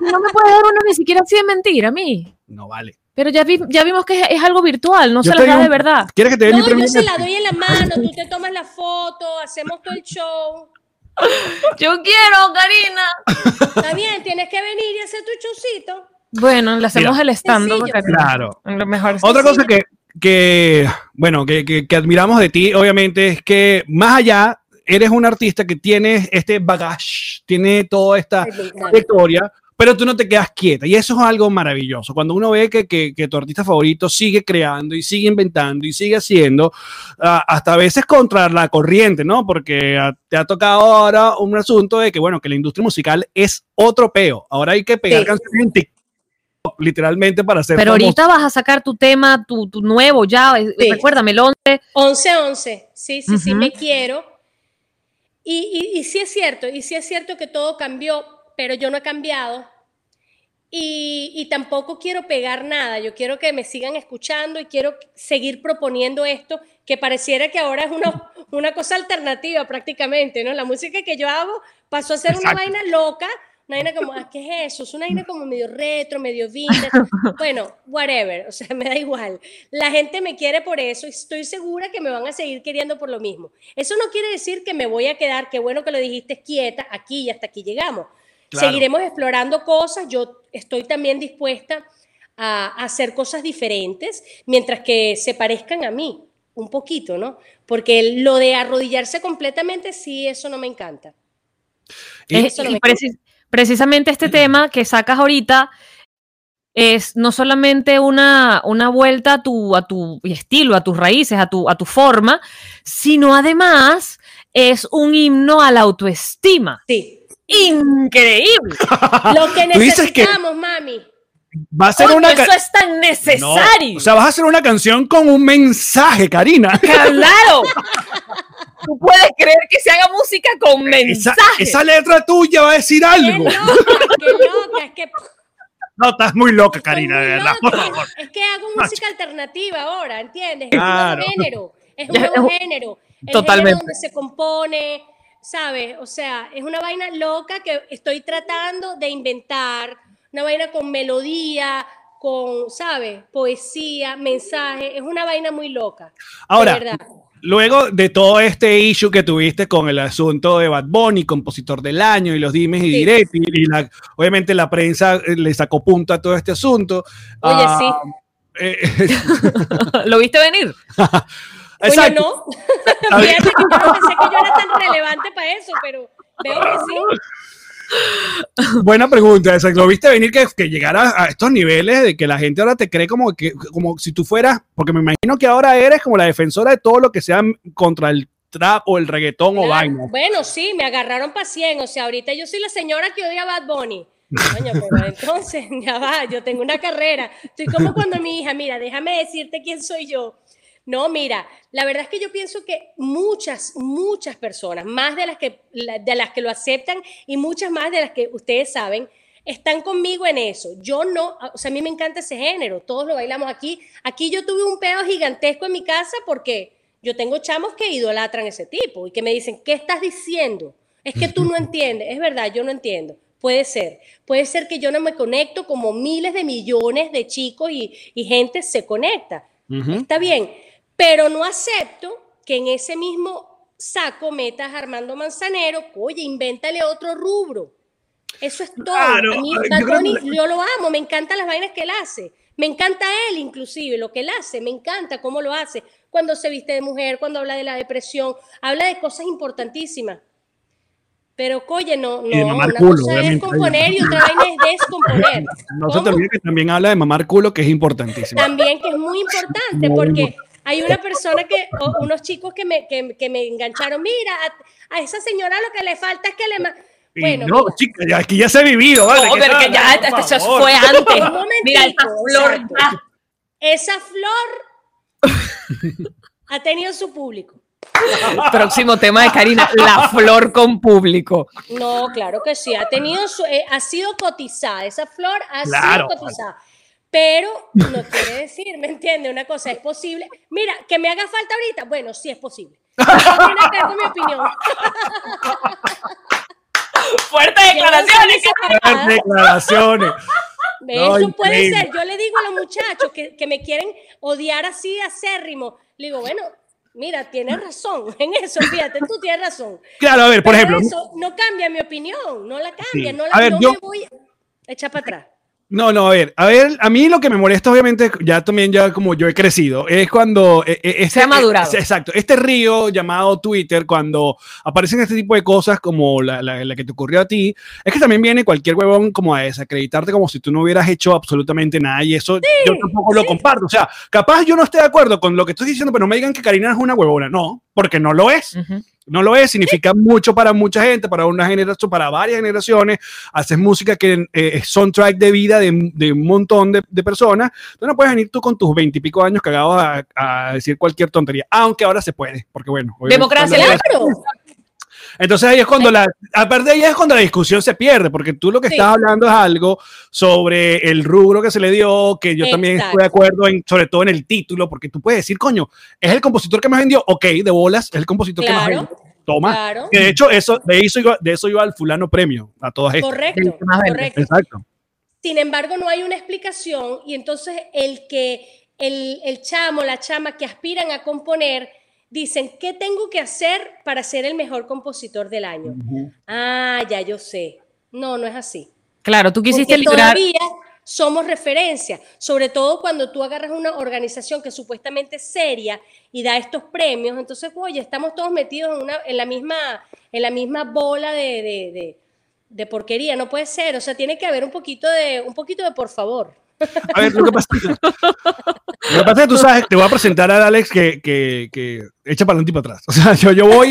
No me puede dar uno ni siquiera así de mentira a mí. No vale. Pero ya, vi- ya vimos que es, es algo virtual, no Yo se las da digo- de verdad. ¿Quieres que te dé mi No, premio? yo se la doy en la mano, tú te tomas la foto, hacemos todo el show. Yo quiero, Karina. Está bien, tienes que venir y hacer tu showcito. Bueno, le hacemos Mira. el stand-up. Karina. Claro. En lo mejor. Otra cosa que, que bueno, que, que- que admiramos de ti, obviamente, es que más allá, eres un artista que tiene este bagage, tiene toda esta trayectoria, pero tú no te quedas quieta. Y eso es algo maravilloso. Cuando uno ve que, que- que tu artista favorito sigue creando y sigue inventando y sigue haciendo, ah, hasta a veces contra la corriente, ¿no? Porque ah, te ha tocado ahora un asunto de que, bueno, que la industria musical es otro peo. Ahora hay que pegar Sí. canciones en TikTok, literalmente para hacer Pero ahorita vas a sacar tu tema, tu, tu nuevo ya. eh, Sí. Recuérdame, el 11. 11-11, sí, sí, sí, Ujú. me quiero. Y, y, y sí es cierto, y sí es cierto que todo cambió, pero yo no he cambiado. Y, y tampoco quiero pegar nada, yo quiero que me sigan escuchando y quiero seguir proponiendo esto, que pareciera que ahora es una, una cosa alternativa prácticamente, ¿no? La música que yo hago pasó a ser una vaina loca, una vaina como, ah, ¿qué es eso? Es una vaina como medio retro, medio vintage. Bueno, whatever, o sea, me da igual. La gente me quiere por eso y estoy segura que me van a seguir queriendo por lo mismo. Eso no quiere decir que me voy a quedar, qué bueno que lo dijiste, quieta, aquí y hasta aquí llegamos. Claro. Seguiremos explorando cosas, yo estoy también dispuesta a, hacer cosas diferentes, mientras que se parezcan a mí, un poquito, ¿no? Porque lo de arrodillarse completamente, sí, eso no me encanta. Y- Eso no y me preci- precisamente este tema que sacas ahorita es no solamente una, una vuelta a tu, a tu estilo, a tus raíces, a tu, a tu forma, sino además es un himno a la autoestima. Sí. Increíble. Lo que necesitamos, mami. Va a ser Coño, una eso es tan No, necesario. o sea, vas a hacer una canción con un mensaje, Karina. claro. Tú puedes creer que se haga música con mensaje. esa letra tuya va a decir Qué algo. loca, qué loca, es que No, estás muy loca, Karina, muy de verdad. loca. Por favor. Es que hago música alternativa ahora, ¿entiendes? Claro. Es un nuevo género. Es un nuevo género. El Totalmente. género donde se compone, ¿sabes? O sea, es una vaina loca que estoy tratando de inventar. Una vaina con melodía, con, ¿sabes? Poesía, mensaje. Es una vaina muy loca. de Ahora, verdad. luego de todo este issue que tuviste con el asunto de Bad Bunny, compositor del año y los dimes y Sí. diretes, y la- obviamente la prensa eh, le sacó punta a todo este asunto. Oye, Ah, sí. eh, ¿Lo viste venir? Exacto. no. Fíjate que yo no pensé que yo era tan relevante para eso, pero veo que sí. Buena pregunta, esa. ¿Lo viste venir que, que llegara a estos niveles de que la gente ahora te cree como que como si tú fueras, porque me imagino que ahora eres como la defensora de todo lo que sea contra el trap o el reggaetón o vaina. Bueno, sí, me agarraron para 100. O sea, ahorita yo soy la señora que odia a Bad Bunny. Coño, pero entonces, ya va, yo tengo una carrera. Estoy como cuando mi hija, mira, déjame decirte quién soy yo. No, mira, la verdad es que yo pienso que muchas, muchas personas, más de las que, de las que lo aceptan y muchas más de las que ustedes saben, están conmigo en eso. Yo no, o sea, a mí me encanta ese género, todos lo bailamos aquí. Aquí yo tuve un pedo gigantesco en mi casa porque yo tengo chamos que idolatran ese tipo y que me dicen, ¿qué estás diciendo? Es que tú no entiendes. Es verdad, yo no entiendo. Puede ser. Puede ser que yo no me conecto como miles de millones de chicos y, y gente se conecta. Está bien. Pero no acepto que en ese mismo saco metas a Armando Manzanero, oye, invéntale otro rubro. Eso es todo. Claro, a mí, yo Bad Bunny, que- yo lo amo, me encantan las vainas que él hace. Me encanta él inclusive, lo que él hace, me encanta cómo lo hace. Cuando se viste de mujer, cuando habla de la depresión, habla de cosas importantísimas. Pero, oye, no, no, mamar una culo, cosa es componer y otra vaina es descomponer. No se te olvide que también habla de mamar culo, que es importantísimo. También que es muy importante Muy porque hay una persona que, o unos chicos que me, que, que me engancharon, mira, a, a esa señora lo que le falta es que le... ma-". Y Bueno, no, mira, chica, ya, aquí ya se ha vivido, ¿vale? No, ¿Qué pero que ya esto eso fue antes. Un Mira, esa flor ya. esa flor ha tenido su público. Próximo tema de Karina, la flor con público. No, claro que sí, ha tenido su, eh, ha sido cotizada, esa flor ha Claro. sido cotizada. Pero no quiere decir, ¿me entiende? Una cosa es posible. Mira, que me haga falta ahorita, bueno, sí es posible. No tiene que ver con mi opinión. Fuertes declaraciones. Fuertes declaraciones. No, Eso puede increíble. ser. Yo le digo a los muchachos que, que me quieren odiar así acérrimo. Le digo, bueno, mira, tienes razón en eso, fíjate, tú tienes razón. Claro, a ver, por Pero ejemplo, eso no cambia mi opinión, no la cambia, Sí. no, la, A ver, no yo- me voy a echar para atrás. No, no, a ver, a ver, a mí lo que me molesta, obviamente, ya también, ya como yo he crecido, es cuando. eh, eh, este- Se ha madurado. eh, exacto, este río llamado Twitter, cuando aparecen este tipo de cosas como la, la- la que te ocurrió a ti, es que también viene cualquier huevón como a desacreditarte como si tú no hubieras hecho absolutamente nada y eso yo tampoco lo comparto. O sea, capaz yo no esté de acuerdo con lo que estoy diciendo, pero no me digan que Karina es una huevona. No, porque no lo es. Ujú. No lo es, significa mucho para mucha gente, para una generación, para varias generaciones. Haces música que eh, es soundtrack de vida de, de un montón de, de personas. Tú no puedes venir tú con tus veintipico años cagados a, a decir cualquier tontería, aunque ahora se puede, porque bueno. Democracia, Claro, Entonces ahí es cuando la, aparte ahí es cuando la discusión se pierde, porque tú lo que Sí. estás hablando es algo sobre el rubro que se le dio, que yo también Exacto. estoy de acuerdo en, sobre todo en el título, porque tú puedes decir, coño, es el compositor que más vendió, ok, de bolas, es el compositor que más Claro, vendió. Toma. claro. Que de hecho, eso, de eso iba, de eso iba al fulano premio, a todas estas. correcto, correcto. Exacto. Sin embargo, no hay una explicación y entonces el que el, el chamo, la chama que aspiran a componer dicen, ¿qué tengo que hacer para ser el mejor compositor del año? Ah, ya yo sé. No, no es así. Claro, tú quisiste Porque lograr. todavía somos referencia, sobre todo cuando tú agarras una organización que supuestamente es seria y da estos premios, entonces, oye, estamos todos metidos en, una, en, la, misma, en la misma bola de, de, de, de porquería, no puede ser, o sea, tiene que haber un poquito de, un poquito de por favor. A ver, lo que pasa, lo que pasa es que tú sabes, te voy a presentar a Alex que, que, que echa para adelante y para atrás. O sea, yo, yo voy,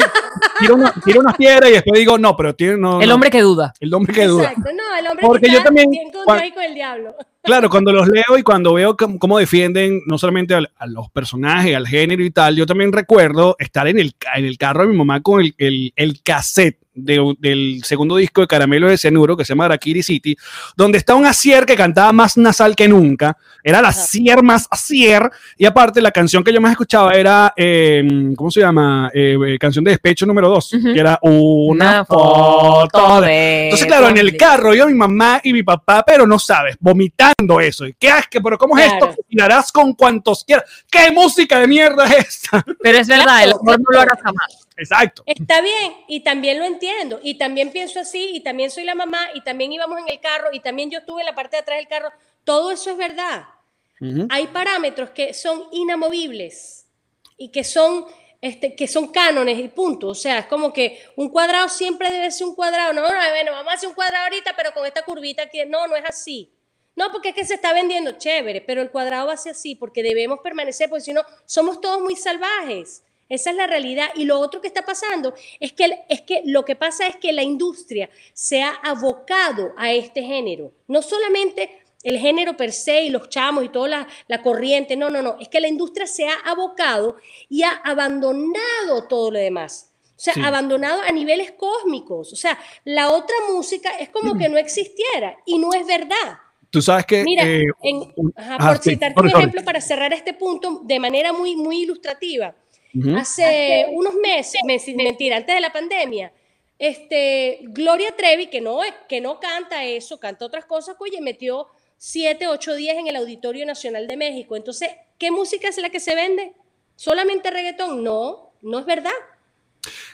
tiro, una, tiro unas piedras y después digo, no, pero tiene, no, El no, hombre que duda. el hombre que duda. Exacto, no, el hombre Porque que yo también, bien con cuan- Dios y con el diablo. Claro, cuando los leo y cuando veo cómo, defienden no solamente al- a, los personajes, al género y tal, yo también recuerdo estar en el, en el carro de mi mamá con el, el, el cassette de- del segundo disco de Caramelo de Cianuro que se llama Arakiri City, donde está un Asier que cantaba más nasal que nunca, era la Asier más Asier, y aparte la canción que yo más escuchaba era, eh, ¿cómo se llama? Eh, eh, canción de despecho número dos, Ujú. que era una, foto de... Entonces, claro, en el carro, yo, mi mamá y mi papá, pero no sabes, vomitando eso. Y qué asco, pero ¿cómo es Claro. esto? Tirarás con cuantos quieras. ¿Qué música de mierda es esta? Pero es verdad, el amor no lo hará jamás. Exacto. Está bien, y también lo entiendo, y también pienso así, y también soy la mamá, y también íbamos en el carro, y también yo estuve en la parte de atrás del carro. Todo eso es verdad. Hay parámetros que son inamovibles y que son, este, que son cánones y punto. O sea, es como que un cuadrado siempre debe ser un cuadrado. No, no, bueno, vamos a hacer un cuadrado ahorita, pero con esta curvita aquí. No, no es así. No, porque es que se está vendiendo chévere, pero el cuadrado va así, porque debemos permanecer, porque si no, somos todos muy salvajes. Esa es la realidad. Y lo otro que está pasando es que, es que lo que pasa es que la industria se ha abocado a este género. No solamente el género per se y los chamos y toda la, la corriente, no, no, no. Es que la industria se ha abocado y ha abandonado todo lo demás. O sea, Sí. abandonado a niveles cósmicos. O sea, la otra música es como que no existiera y no es verdad. Tú sabes que. Mira, eh, en- un- ajá, ajá, por sí, citarte sorry, un sorry. ejemplo para cerrar este punto de manera muy, muy ilustrativa. Hace unos meses, mes- mentira, antes de la pandemia, este, Gloria Trevi, que no, que no canta eso, canta otras cosas, oye, metió siete, ocho días en el Auditorio Nacional de México. Entonces, ¿qué música es la que se vende? ¿Solamente reggaetón? No, no es verdad.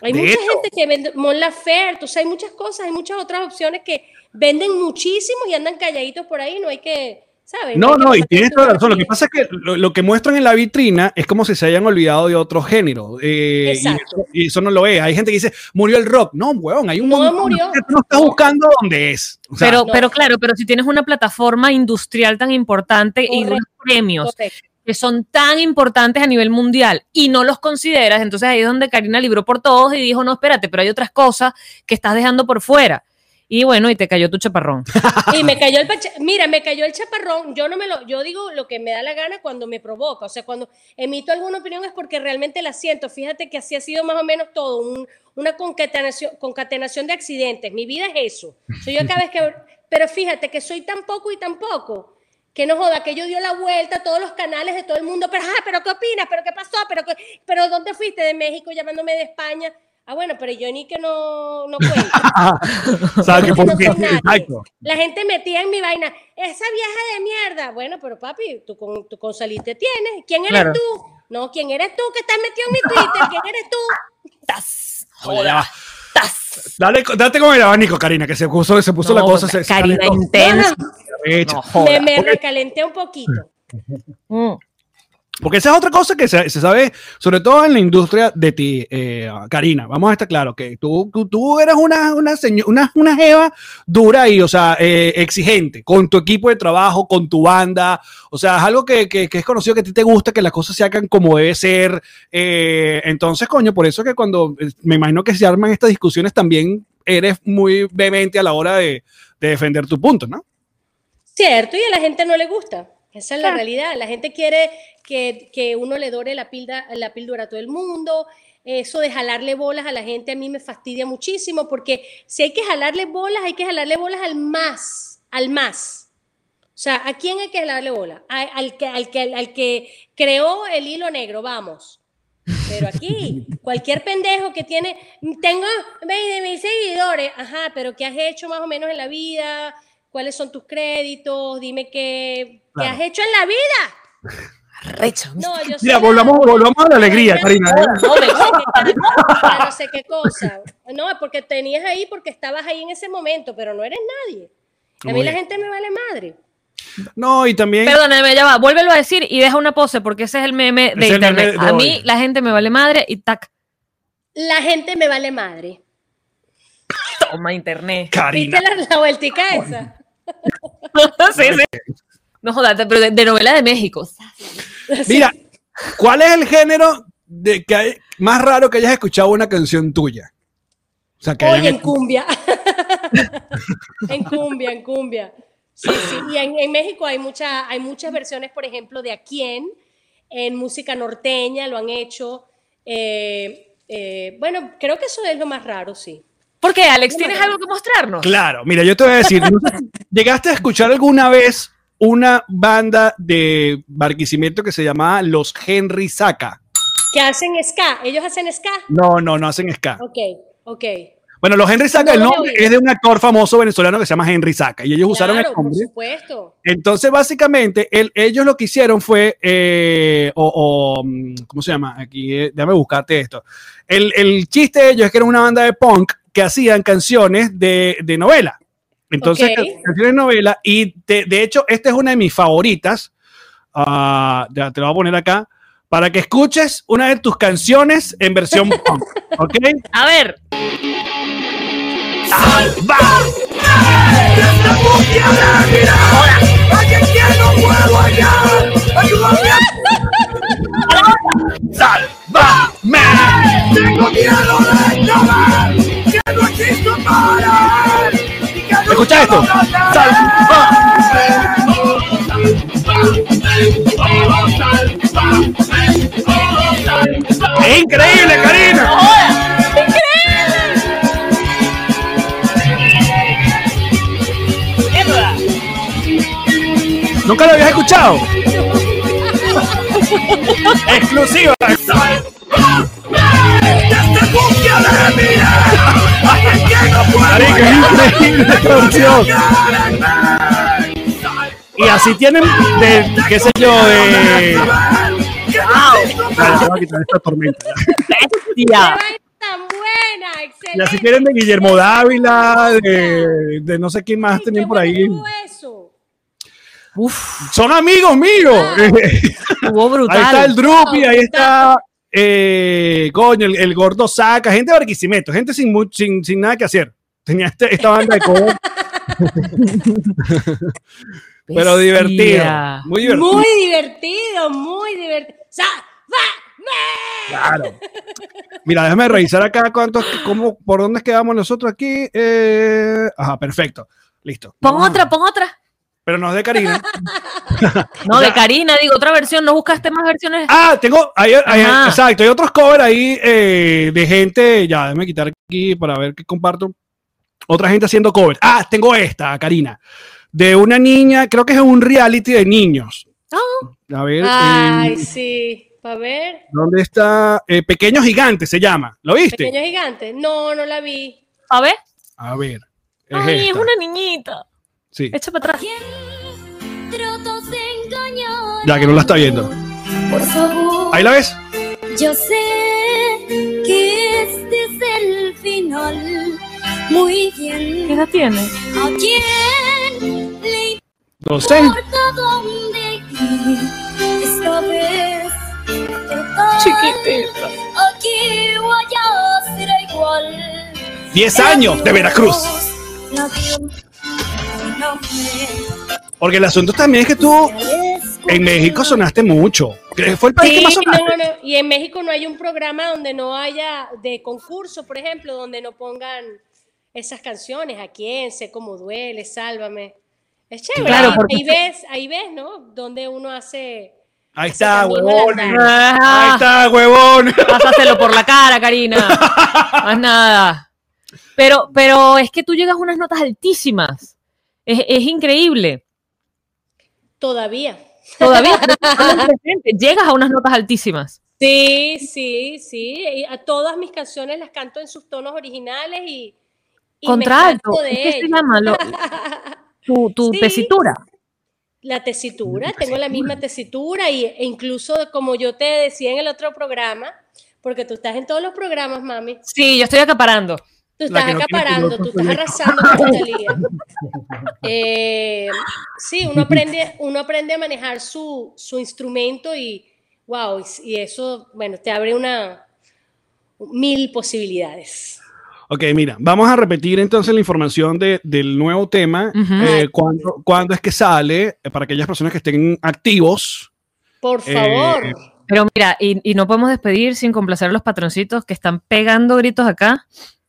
Hay De mucha hecho- gente que vende Mon Laferte, o sea, hay muchas cosas, hay muchas otras opciones que venden muchísimo y andan calladitos por ahí, no hay que, ¿sabes? No, no, y tienes toda la razón. Lo que pasa es que lo, lo que muestran en la vitrina es como si se hayan olvidado de otro género. eh, y, Exacto. eso, y eso no lo es. Hay gente que dice, murió el rock. No, huevón, hay un No montón murió. que tú no estás buscando dónde es. O sea, pero, no. pero claro, pero si tienes una plataforma industrial tan importante y unos premios Correcto. que son tan importantes a nivel mundial y no los consideras, entonces ahí es donde Karina libró por todos y dijo, no, espérate, pero hay otras cosas que estás dejando por fuera. Y bueno, y te cayó tu chaparrón. Y me cayó el mira, me cayó el chaparrón. Yo no me lo, yo digo lo que me da la gana cuando me provoca. O sea, cuando emito alguna opinión es porque realmente la siento. Fíjate que así ha sido más o menos todo, un- una concatenación, concatenación de accidentes. Mi vida es eso. Soy yo cada vez que, pero fíjate que soy tan poco y tan poco. Que no joda, que yo dio la vuelta a todos los canales de todo el mundo, pero, ah, pero ¿qué opinas? ¿Pero qué pasó? ¿Pero, qué- pero ¿dónde fuiste? ¿De México llamándome de España? Ah, bueno, pero yo ni que no, no cuento. ¿sabes que no nadie. exacto. La gente metía en mi vaina, esa vieja de mierda. Bueno, pero papi, tú con, tú con salir te tienes. ¿Quién eres Claro. tú? No, ¿quién eres tú que estás metido en mi Twitter? ¿Quién eres tú? ¡Tas! ¡Tas! Dale, date con el abanico, Karina, que se puso, se puso No, la cosa. Se, Karina intensa. Hecha. No joda. Me, me recalenté un poquito. Mm. Porque esa es otra cosa que se, sabe, sobre todo en la industria de ti, eh, Karina. Vamos a estar claros que tú, tú, tú eres una, una, seño- una, una jeva dura y, o sea, eh, exigente con tu equipo de trabajo, con tu banda. O sea, es algo que, que- es conocido que a ti te gusta, que las cosas se hagan como debe ser. Eh, entonces, coño, por eso que cuando eh, me imagino que se arman estas discusiones también eres muy vehemente a la hora de, de defender tu punto, ¿no? Cierto, y a la gente no le gusta. Esa es la realidad. La gente quiere que, que uno le dore la, pilda, la píldora a todo el mundo. Eso de jalarle bolas a la gente a mí me fastidia muchísimo porque si hay que jalarle bolas, hay que jalarle bolas al más, al más. O sea, ¿a quién hay que jalarle bolas? Al que, al, que, al que creó el hilo negro, vamos. Pero aquí, cualquier pendejo que tiene, tengo 20 mil seguidores, ajá, pero ¿qué has hecho más o menos en la vida? ¿Cuáles son tus créditos? Dime ¿qué Claro. has hecho en la vida. Arrecho. No, yo soy Mira, la- volvamos, volvamos a la alegría, Karina. No, me- no sé qué cosa, no sé qué cosa. No, porque tenías ahí porque estabas ahí en ese momento, pero no eres nadie. A mí la gente me vale madre. No, y también... Perdóname, ya va, vuélvelo a decir y deja una pose porque ese es el meme de Es el meme internet. de a mí la gente me vale madre y tac, La gente me vale madre. toma internet. Karina. ¿Viste la, la vueltica esa? sí, sí. No jodas, pero de, de novela de México. Mira, ¿cuál es el género de que hay- más raro que hayas escuchado una canción tuya? O sea, que Hoy hayan en cumbia. en cumbia, en cumbia. Sí, sí. Y en, en México hay, mucha, hay muchas versiones, por ejemplo, de A quién. En música norteña lo han hecho. Eh, eh, bueno, creo que eso es lo más raro, sí. ¿Por qué, Alex? ¿Tienes algo que mostrarnos? Claro, mira, yo te voy a decir, ¿llegaste a escuchar alguna vez una banda de Barquisimeto que se llamaba Los Henry Saca? Que hacen ska. ¿Ellos hacen ska? No, no, no hacen ska. Ok, ok. Bueno, los Henry Saca, No el nombre es de un actor famoso venezolano que se llama Henry Saca y ellos usaron el Claro, por nombre. supuesto. Entonces, básicamente, el- ellos lo que hicieron fue, eh, o, o, mm, ¿cómo se llama? Aquí, eh, déjame buscarte esto. El, el chiste de ellos es que era una banda de punk que hacían canciones de, de novela. Entonces, Ok. can- canciones de novela, y de, de hecho, esta es una de mis favoritas. Ya te lo voy a poner acá. Para que escuches una de tus canciones en versión punk. ¿Ok? A ver, ¡Sálvame! Tengo miedo de llorar, que no existo para él. Escucha esto. ¡Es increíble, Karina! ¿Nunca lo habías escuchado? Exclusiva. Marica, increíble. Y así tienen de, qué sé yo, de... Que no existo Vale, te voy a quitar esta tormenta. ¡Qué vaina tan buena! Y así tienen de Guillermo Dávila, de, de no sé quién más tenían por ahí. Uf, Son amigos míos. estuvo brutal. ahí está el Drupi, ahí está. Eh, coño, el, el gordo saca, gente de Barquisimeto, gente sin, sin, sin nada que hacer. Tenía este- esta banda de cover, pero divertido. Muy divertido. Muy divertido, muy divertido. Claro. Mira, déjame revisar acá cuántos, cómo, por dónde quedamos nosotros aquí. Eh, ajá, perfecto. Listo. Pon otra, pon otra. Pero no es de Karina. No, de Karina, digo, otra versión. ¿No buscaste más versiones? Ah, tengo, hay, exacto, hay otros covers ahí eh, de gente, ya, déjame quitar aquí para ver qué comparto. Otra gente haciendo covers. Ah, tengo esta, Karina, de una niña, creo que es un reality de niños. A ver, Ay, eh, sí. A ver, ¿dónde está? Eh, Pequeño Gigante se llama. ¿Lo viste? pequeño gigante. No, no la vi. A ver. A ver. Es Ay, es una niñita. Sí. Echa para atrás. Ya que no la está viendo. Por favor, Ahí la ves. yo sé que este es el final. Muy bien. ¿Qué edad tiene? ¿A quién le No sé. importa dónde ir? Esta vez, Chiquitita. aquí o allá será igual. 10 años de Veracruz. Porque el asunto también es que tú en México sonaste mucho. Que Fue el país que más no, sonaste. no, y en México no hay un programa donde no haya de concurso, por ejemplo, donde no pongan esas canciones. ¿A quién? Sé cómo duele, sálvame. Es chévere. Claro, ahí, porque- ahí ves, ahí ves, ¿no? Donde uno hace. Ahí está, huevón. Ahí está, huevón. Pásaselo por la cara, Karina. Más nada. Pero, pero es que tú llegas a unas notas altísimas. Es, es increíble. Todavía. Todavía llegas a unas notas altísimas. Sí, sí, sí. A todas mis canciones las canto en sus tonos originales y. y Contralto. jacto de ¿Qué se llama? Lo- tu tu Sí. tesitura. La tesitura, tengo la misma tesitura y, e incluso como yo te decía en el otro programa, porque tú estás en todos los programas, mami, Sí, yo estoy acaparando. Tú estás no acaparando, tú estás arrasando. Eh, sí, uno aprende, uno aprende a manejar su, su instrumento y wow, y, y eso, bueno, te abre una mil posibilidades. Ok, mira, vamos a repetir entonces la información de- del nuevo tema. Ujú. eh, cuándo, cuándo es que sale? eh, para aquellas personas que estén activos. Por Eh, favor. Pero mira, y, y no podemos despedir sin complacer a los patroncitos que están pegando gritos acá.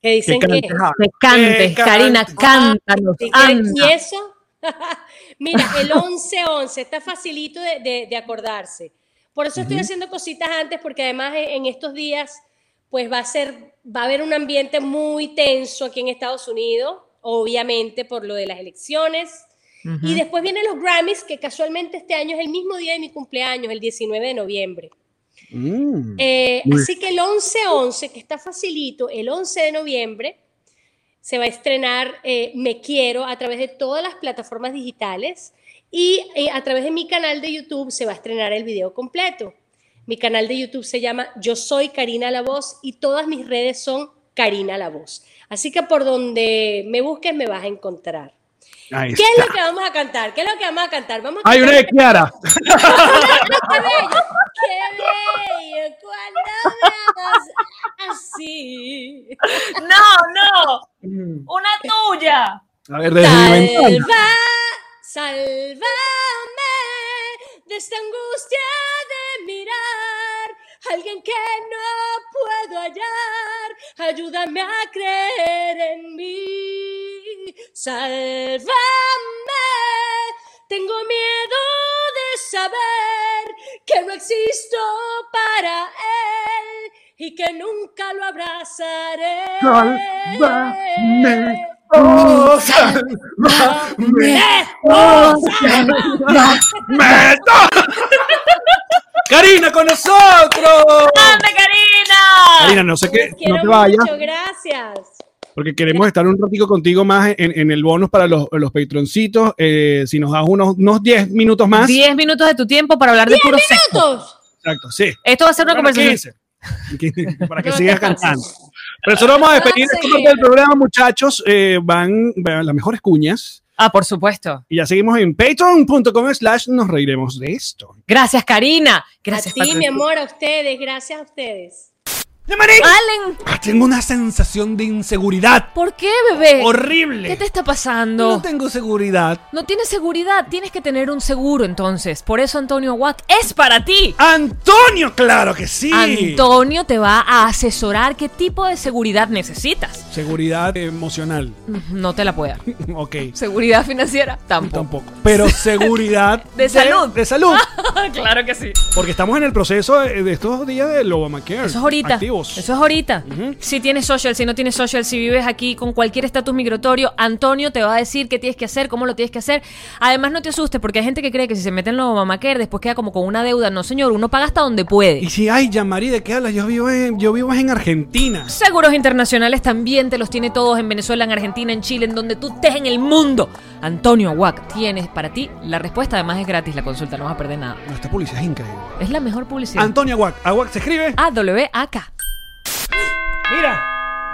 Que dicen que que... cantes, Que cantes, que Karina, cantes. cántanos, ¿Y, eso? Mira, el 11-11 está facilito de, de- de acordarse. Por eso estoy haciendo cositas antes, porque además en, estos días, pues va a ser, va a haber un ambiente muy tenso aquí en Estados Unidos, obviamente por lo de las elecciones. Y después vienen los Grammys, que casualmente este año es el mismo día de mi cumpleaños, el 19 de noviembre. Mm. Eh, así que el 11-11, que está facilito, el 11 de noviembre se va a estrenar eh, Me Quiero a través de todas las plataformas digitales y eh, a través de mi canal de YouTube se va a estrenar el video completo. Mi canal de YouTube se llama Yo Soy Karina La Voz y todas mis redes son Karina La Voz. Así que por donde me busques me vas a encontrar. Ahí ¿Qué es está. lo que vamos a cantar? ¿Qué es lo que vamos a cantar? Vamos a Hay una de Kiara. ¡Qué bello! ¡Qué bello! Cuando me hagas así. No, no. Una tuya. A ver, desde mi ventana. Salva, sálvame de esta angustia de mirar a alguien que no puedo hallar. Ayúdame a creer en mí. Sálvame. Tengo miedo de saber que no existo para él y que nunca lo abrazaré. Sálvame. Oh, sálvame. Oh, ¡Me to- Karina con nosotros. ¡Ande, Karina! Karina, no sé qué, no te vayas, mucho, gracias. Porque queremos estar un ratico contigo más en, en el bonus para los, los patroncitos. Eh, si nos das unos, unos 10 minutos más. 10 minutos de tu tiempo para hablar de puro sexo. Todos. Exacto, sí. Esto va a ser una conversación. 15, para que No sigas cantando. Pero eso vamos a despedir Vamos a esta parte del programa, muchachos. Eh, van, van las mejores cuñas. Ah, por supuesto. Y ya seguimos en patreon.com slash nos reiremos de esto. Gracias, Karina. Gracias, a ti, mi amor, a ustedes, gracias a ustedes. ¡Llamaré! Allen, Ah, tengo una sensación de inseguridad ¿por qué, bebé? horrible. ¿Qué te está pasando? No tengo seguridad. No tienes seguridad, tienes que tener un seguro entonces. Por eso Antonio Watt es para ti. Antonio, claro que sí. Antonio te va a asesorar qué tipo de seguridad necesitas. Seguridad emocional. No te la puedo dar. Ok. Seguridad financiera tampoco. Tampoco. Pero seguridad De salud. De salud. claro que sí. Porque estamos en el proceso de, estos días del Obamacare. Eso es ahorita. Activos. Eso es ahorita. Si tienes social, si no tienes social, si vives aquí con cualquier estatus migratorio, Antonio te va a decir qué tienes que hacer, cómo lo tienes que hacer. Además, no te asustes porque hay gente que cree que si se mete en lo Obamacare después queda como con una deuda. No, señor, uno paga hasta donde puede. Y si, ay, Yamari, ¿de qué hablas? Yo vivo en, yo vivo en Argentina. Seguros internacionales también te los tiene todos en Venezuela, en Argentina, en Chile, en donde tú estés en el mundo. Antonio Aguac tienes para ti la respuesta. Además, es gratis la consulta, no vas a perder nada. No, esta publicidad es increíble. Es la mejor publicidad. Antonio Aguac. Aguac se escribe. A-W-A-K. Mira.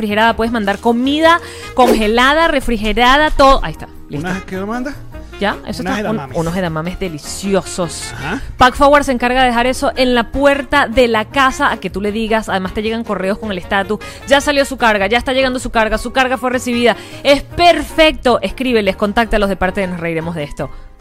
refrigerada, puedes mandar comida congelada, refrigerada, todo. Ahí está. Listo. ¿Una que lo mandas? ¿Ya? Eso Unos está. un- edamames. unos edamames deliciosos. Ajá. Pack Forward se encarga de dejar eso en la puerta de la casa a que tú le digas. Además, te llegan correos con el estatus. Ya salió su carga, ya está llegando su carga, su carga fue recibida. Es perfecto. Escríbeles, contáctalos de parte de Nos Reiremos de esto.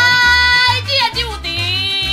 G&G Boutique!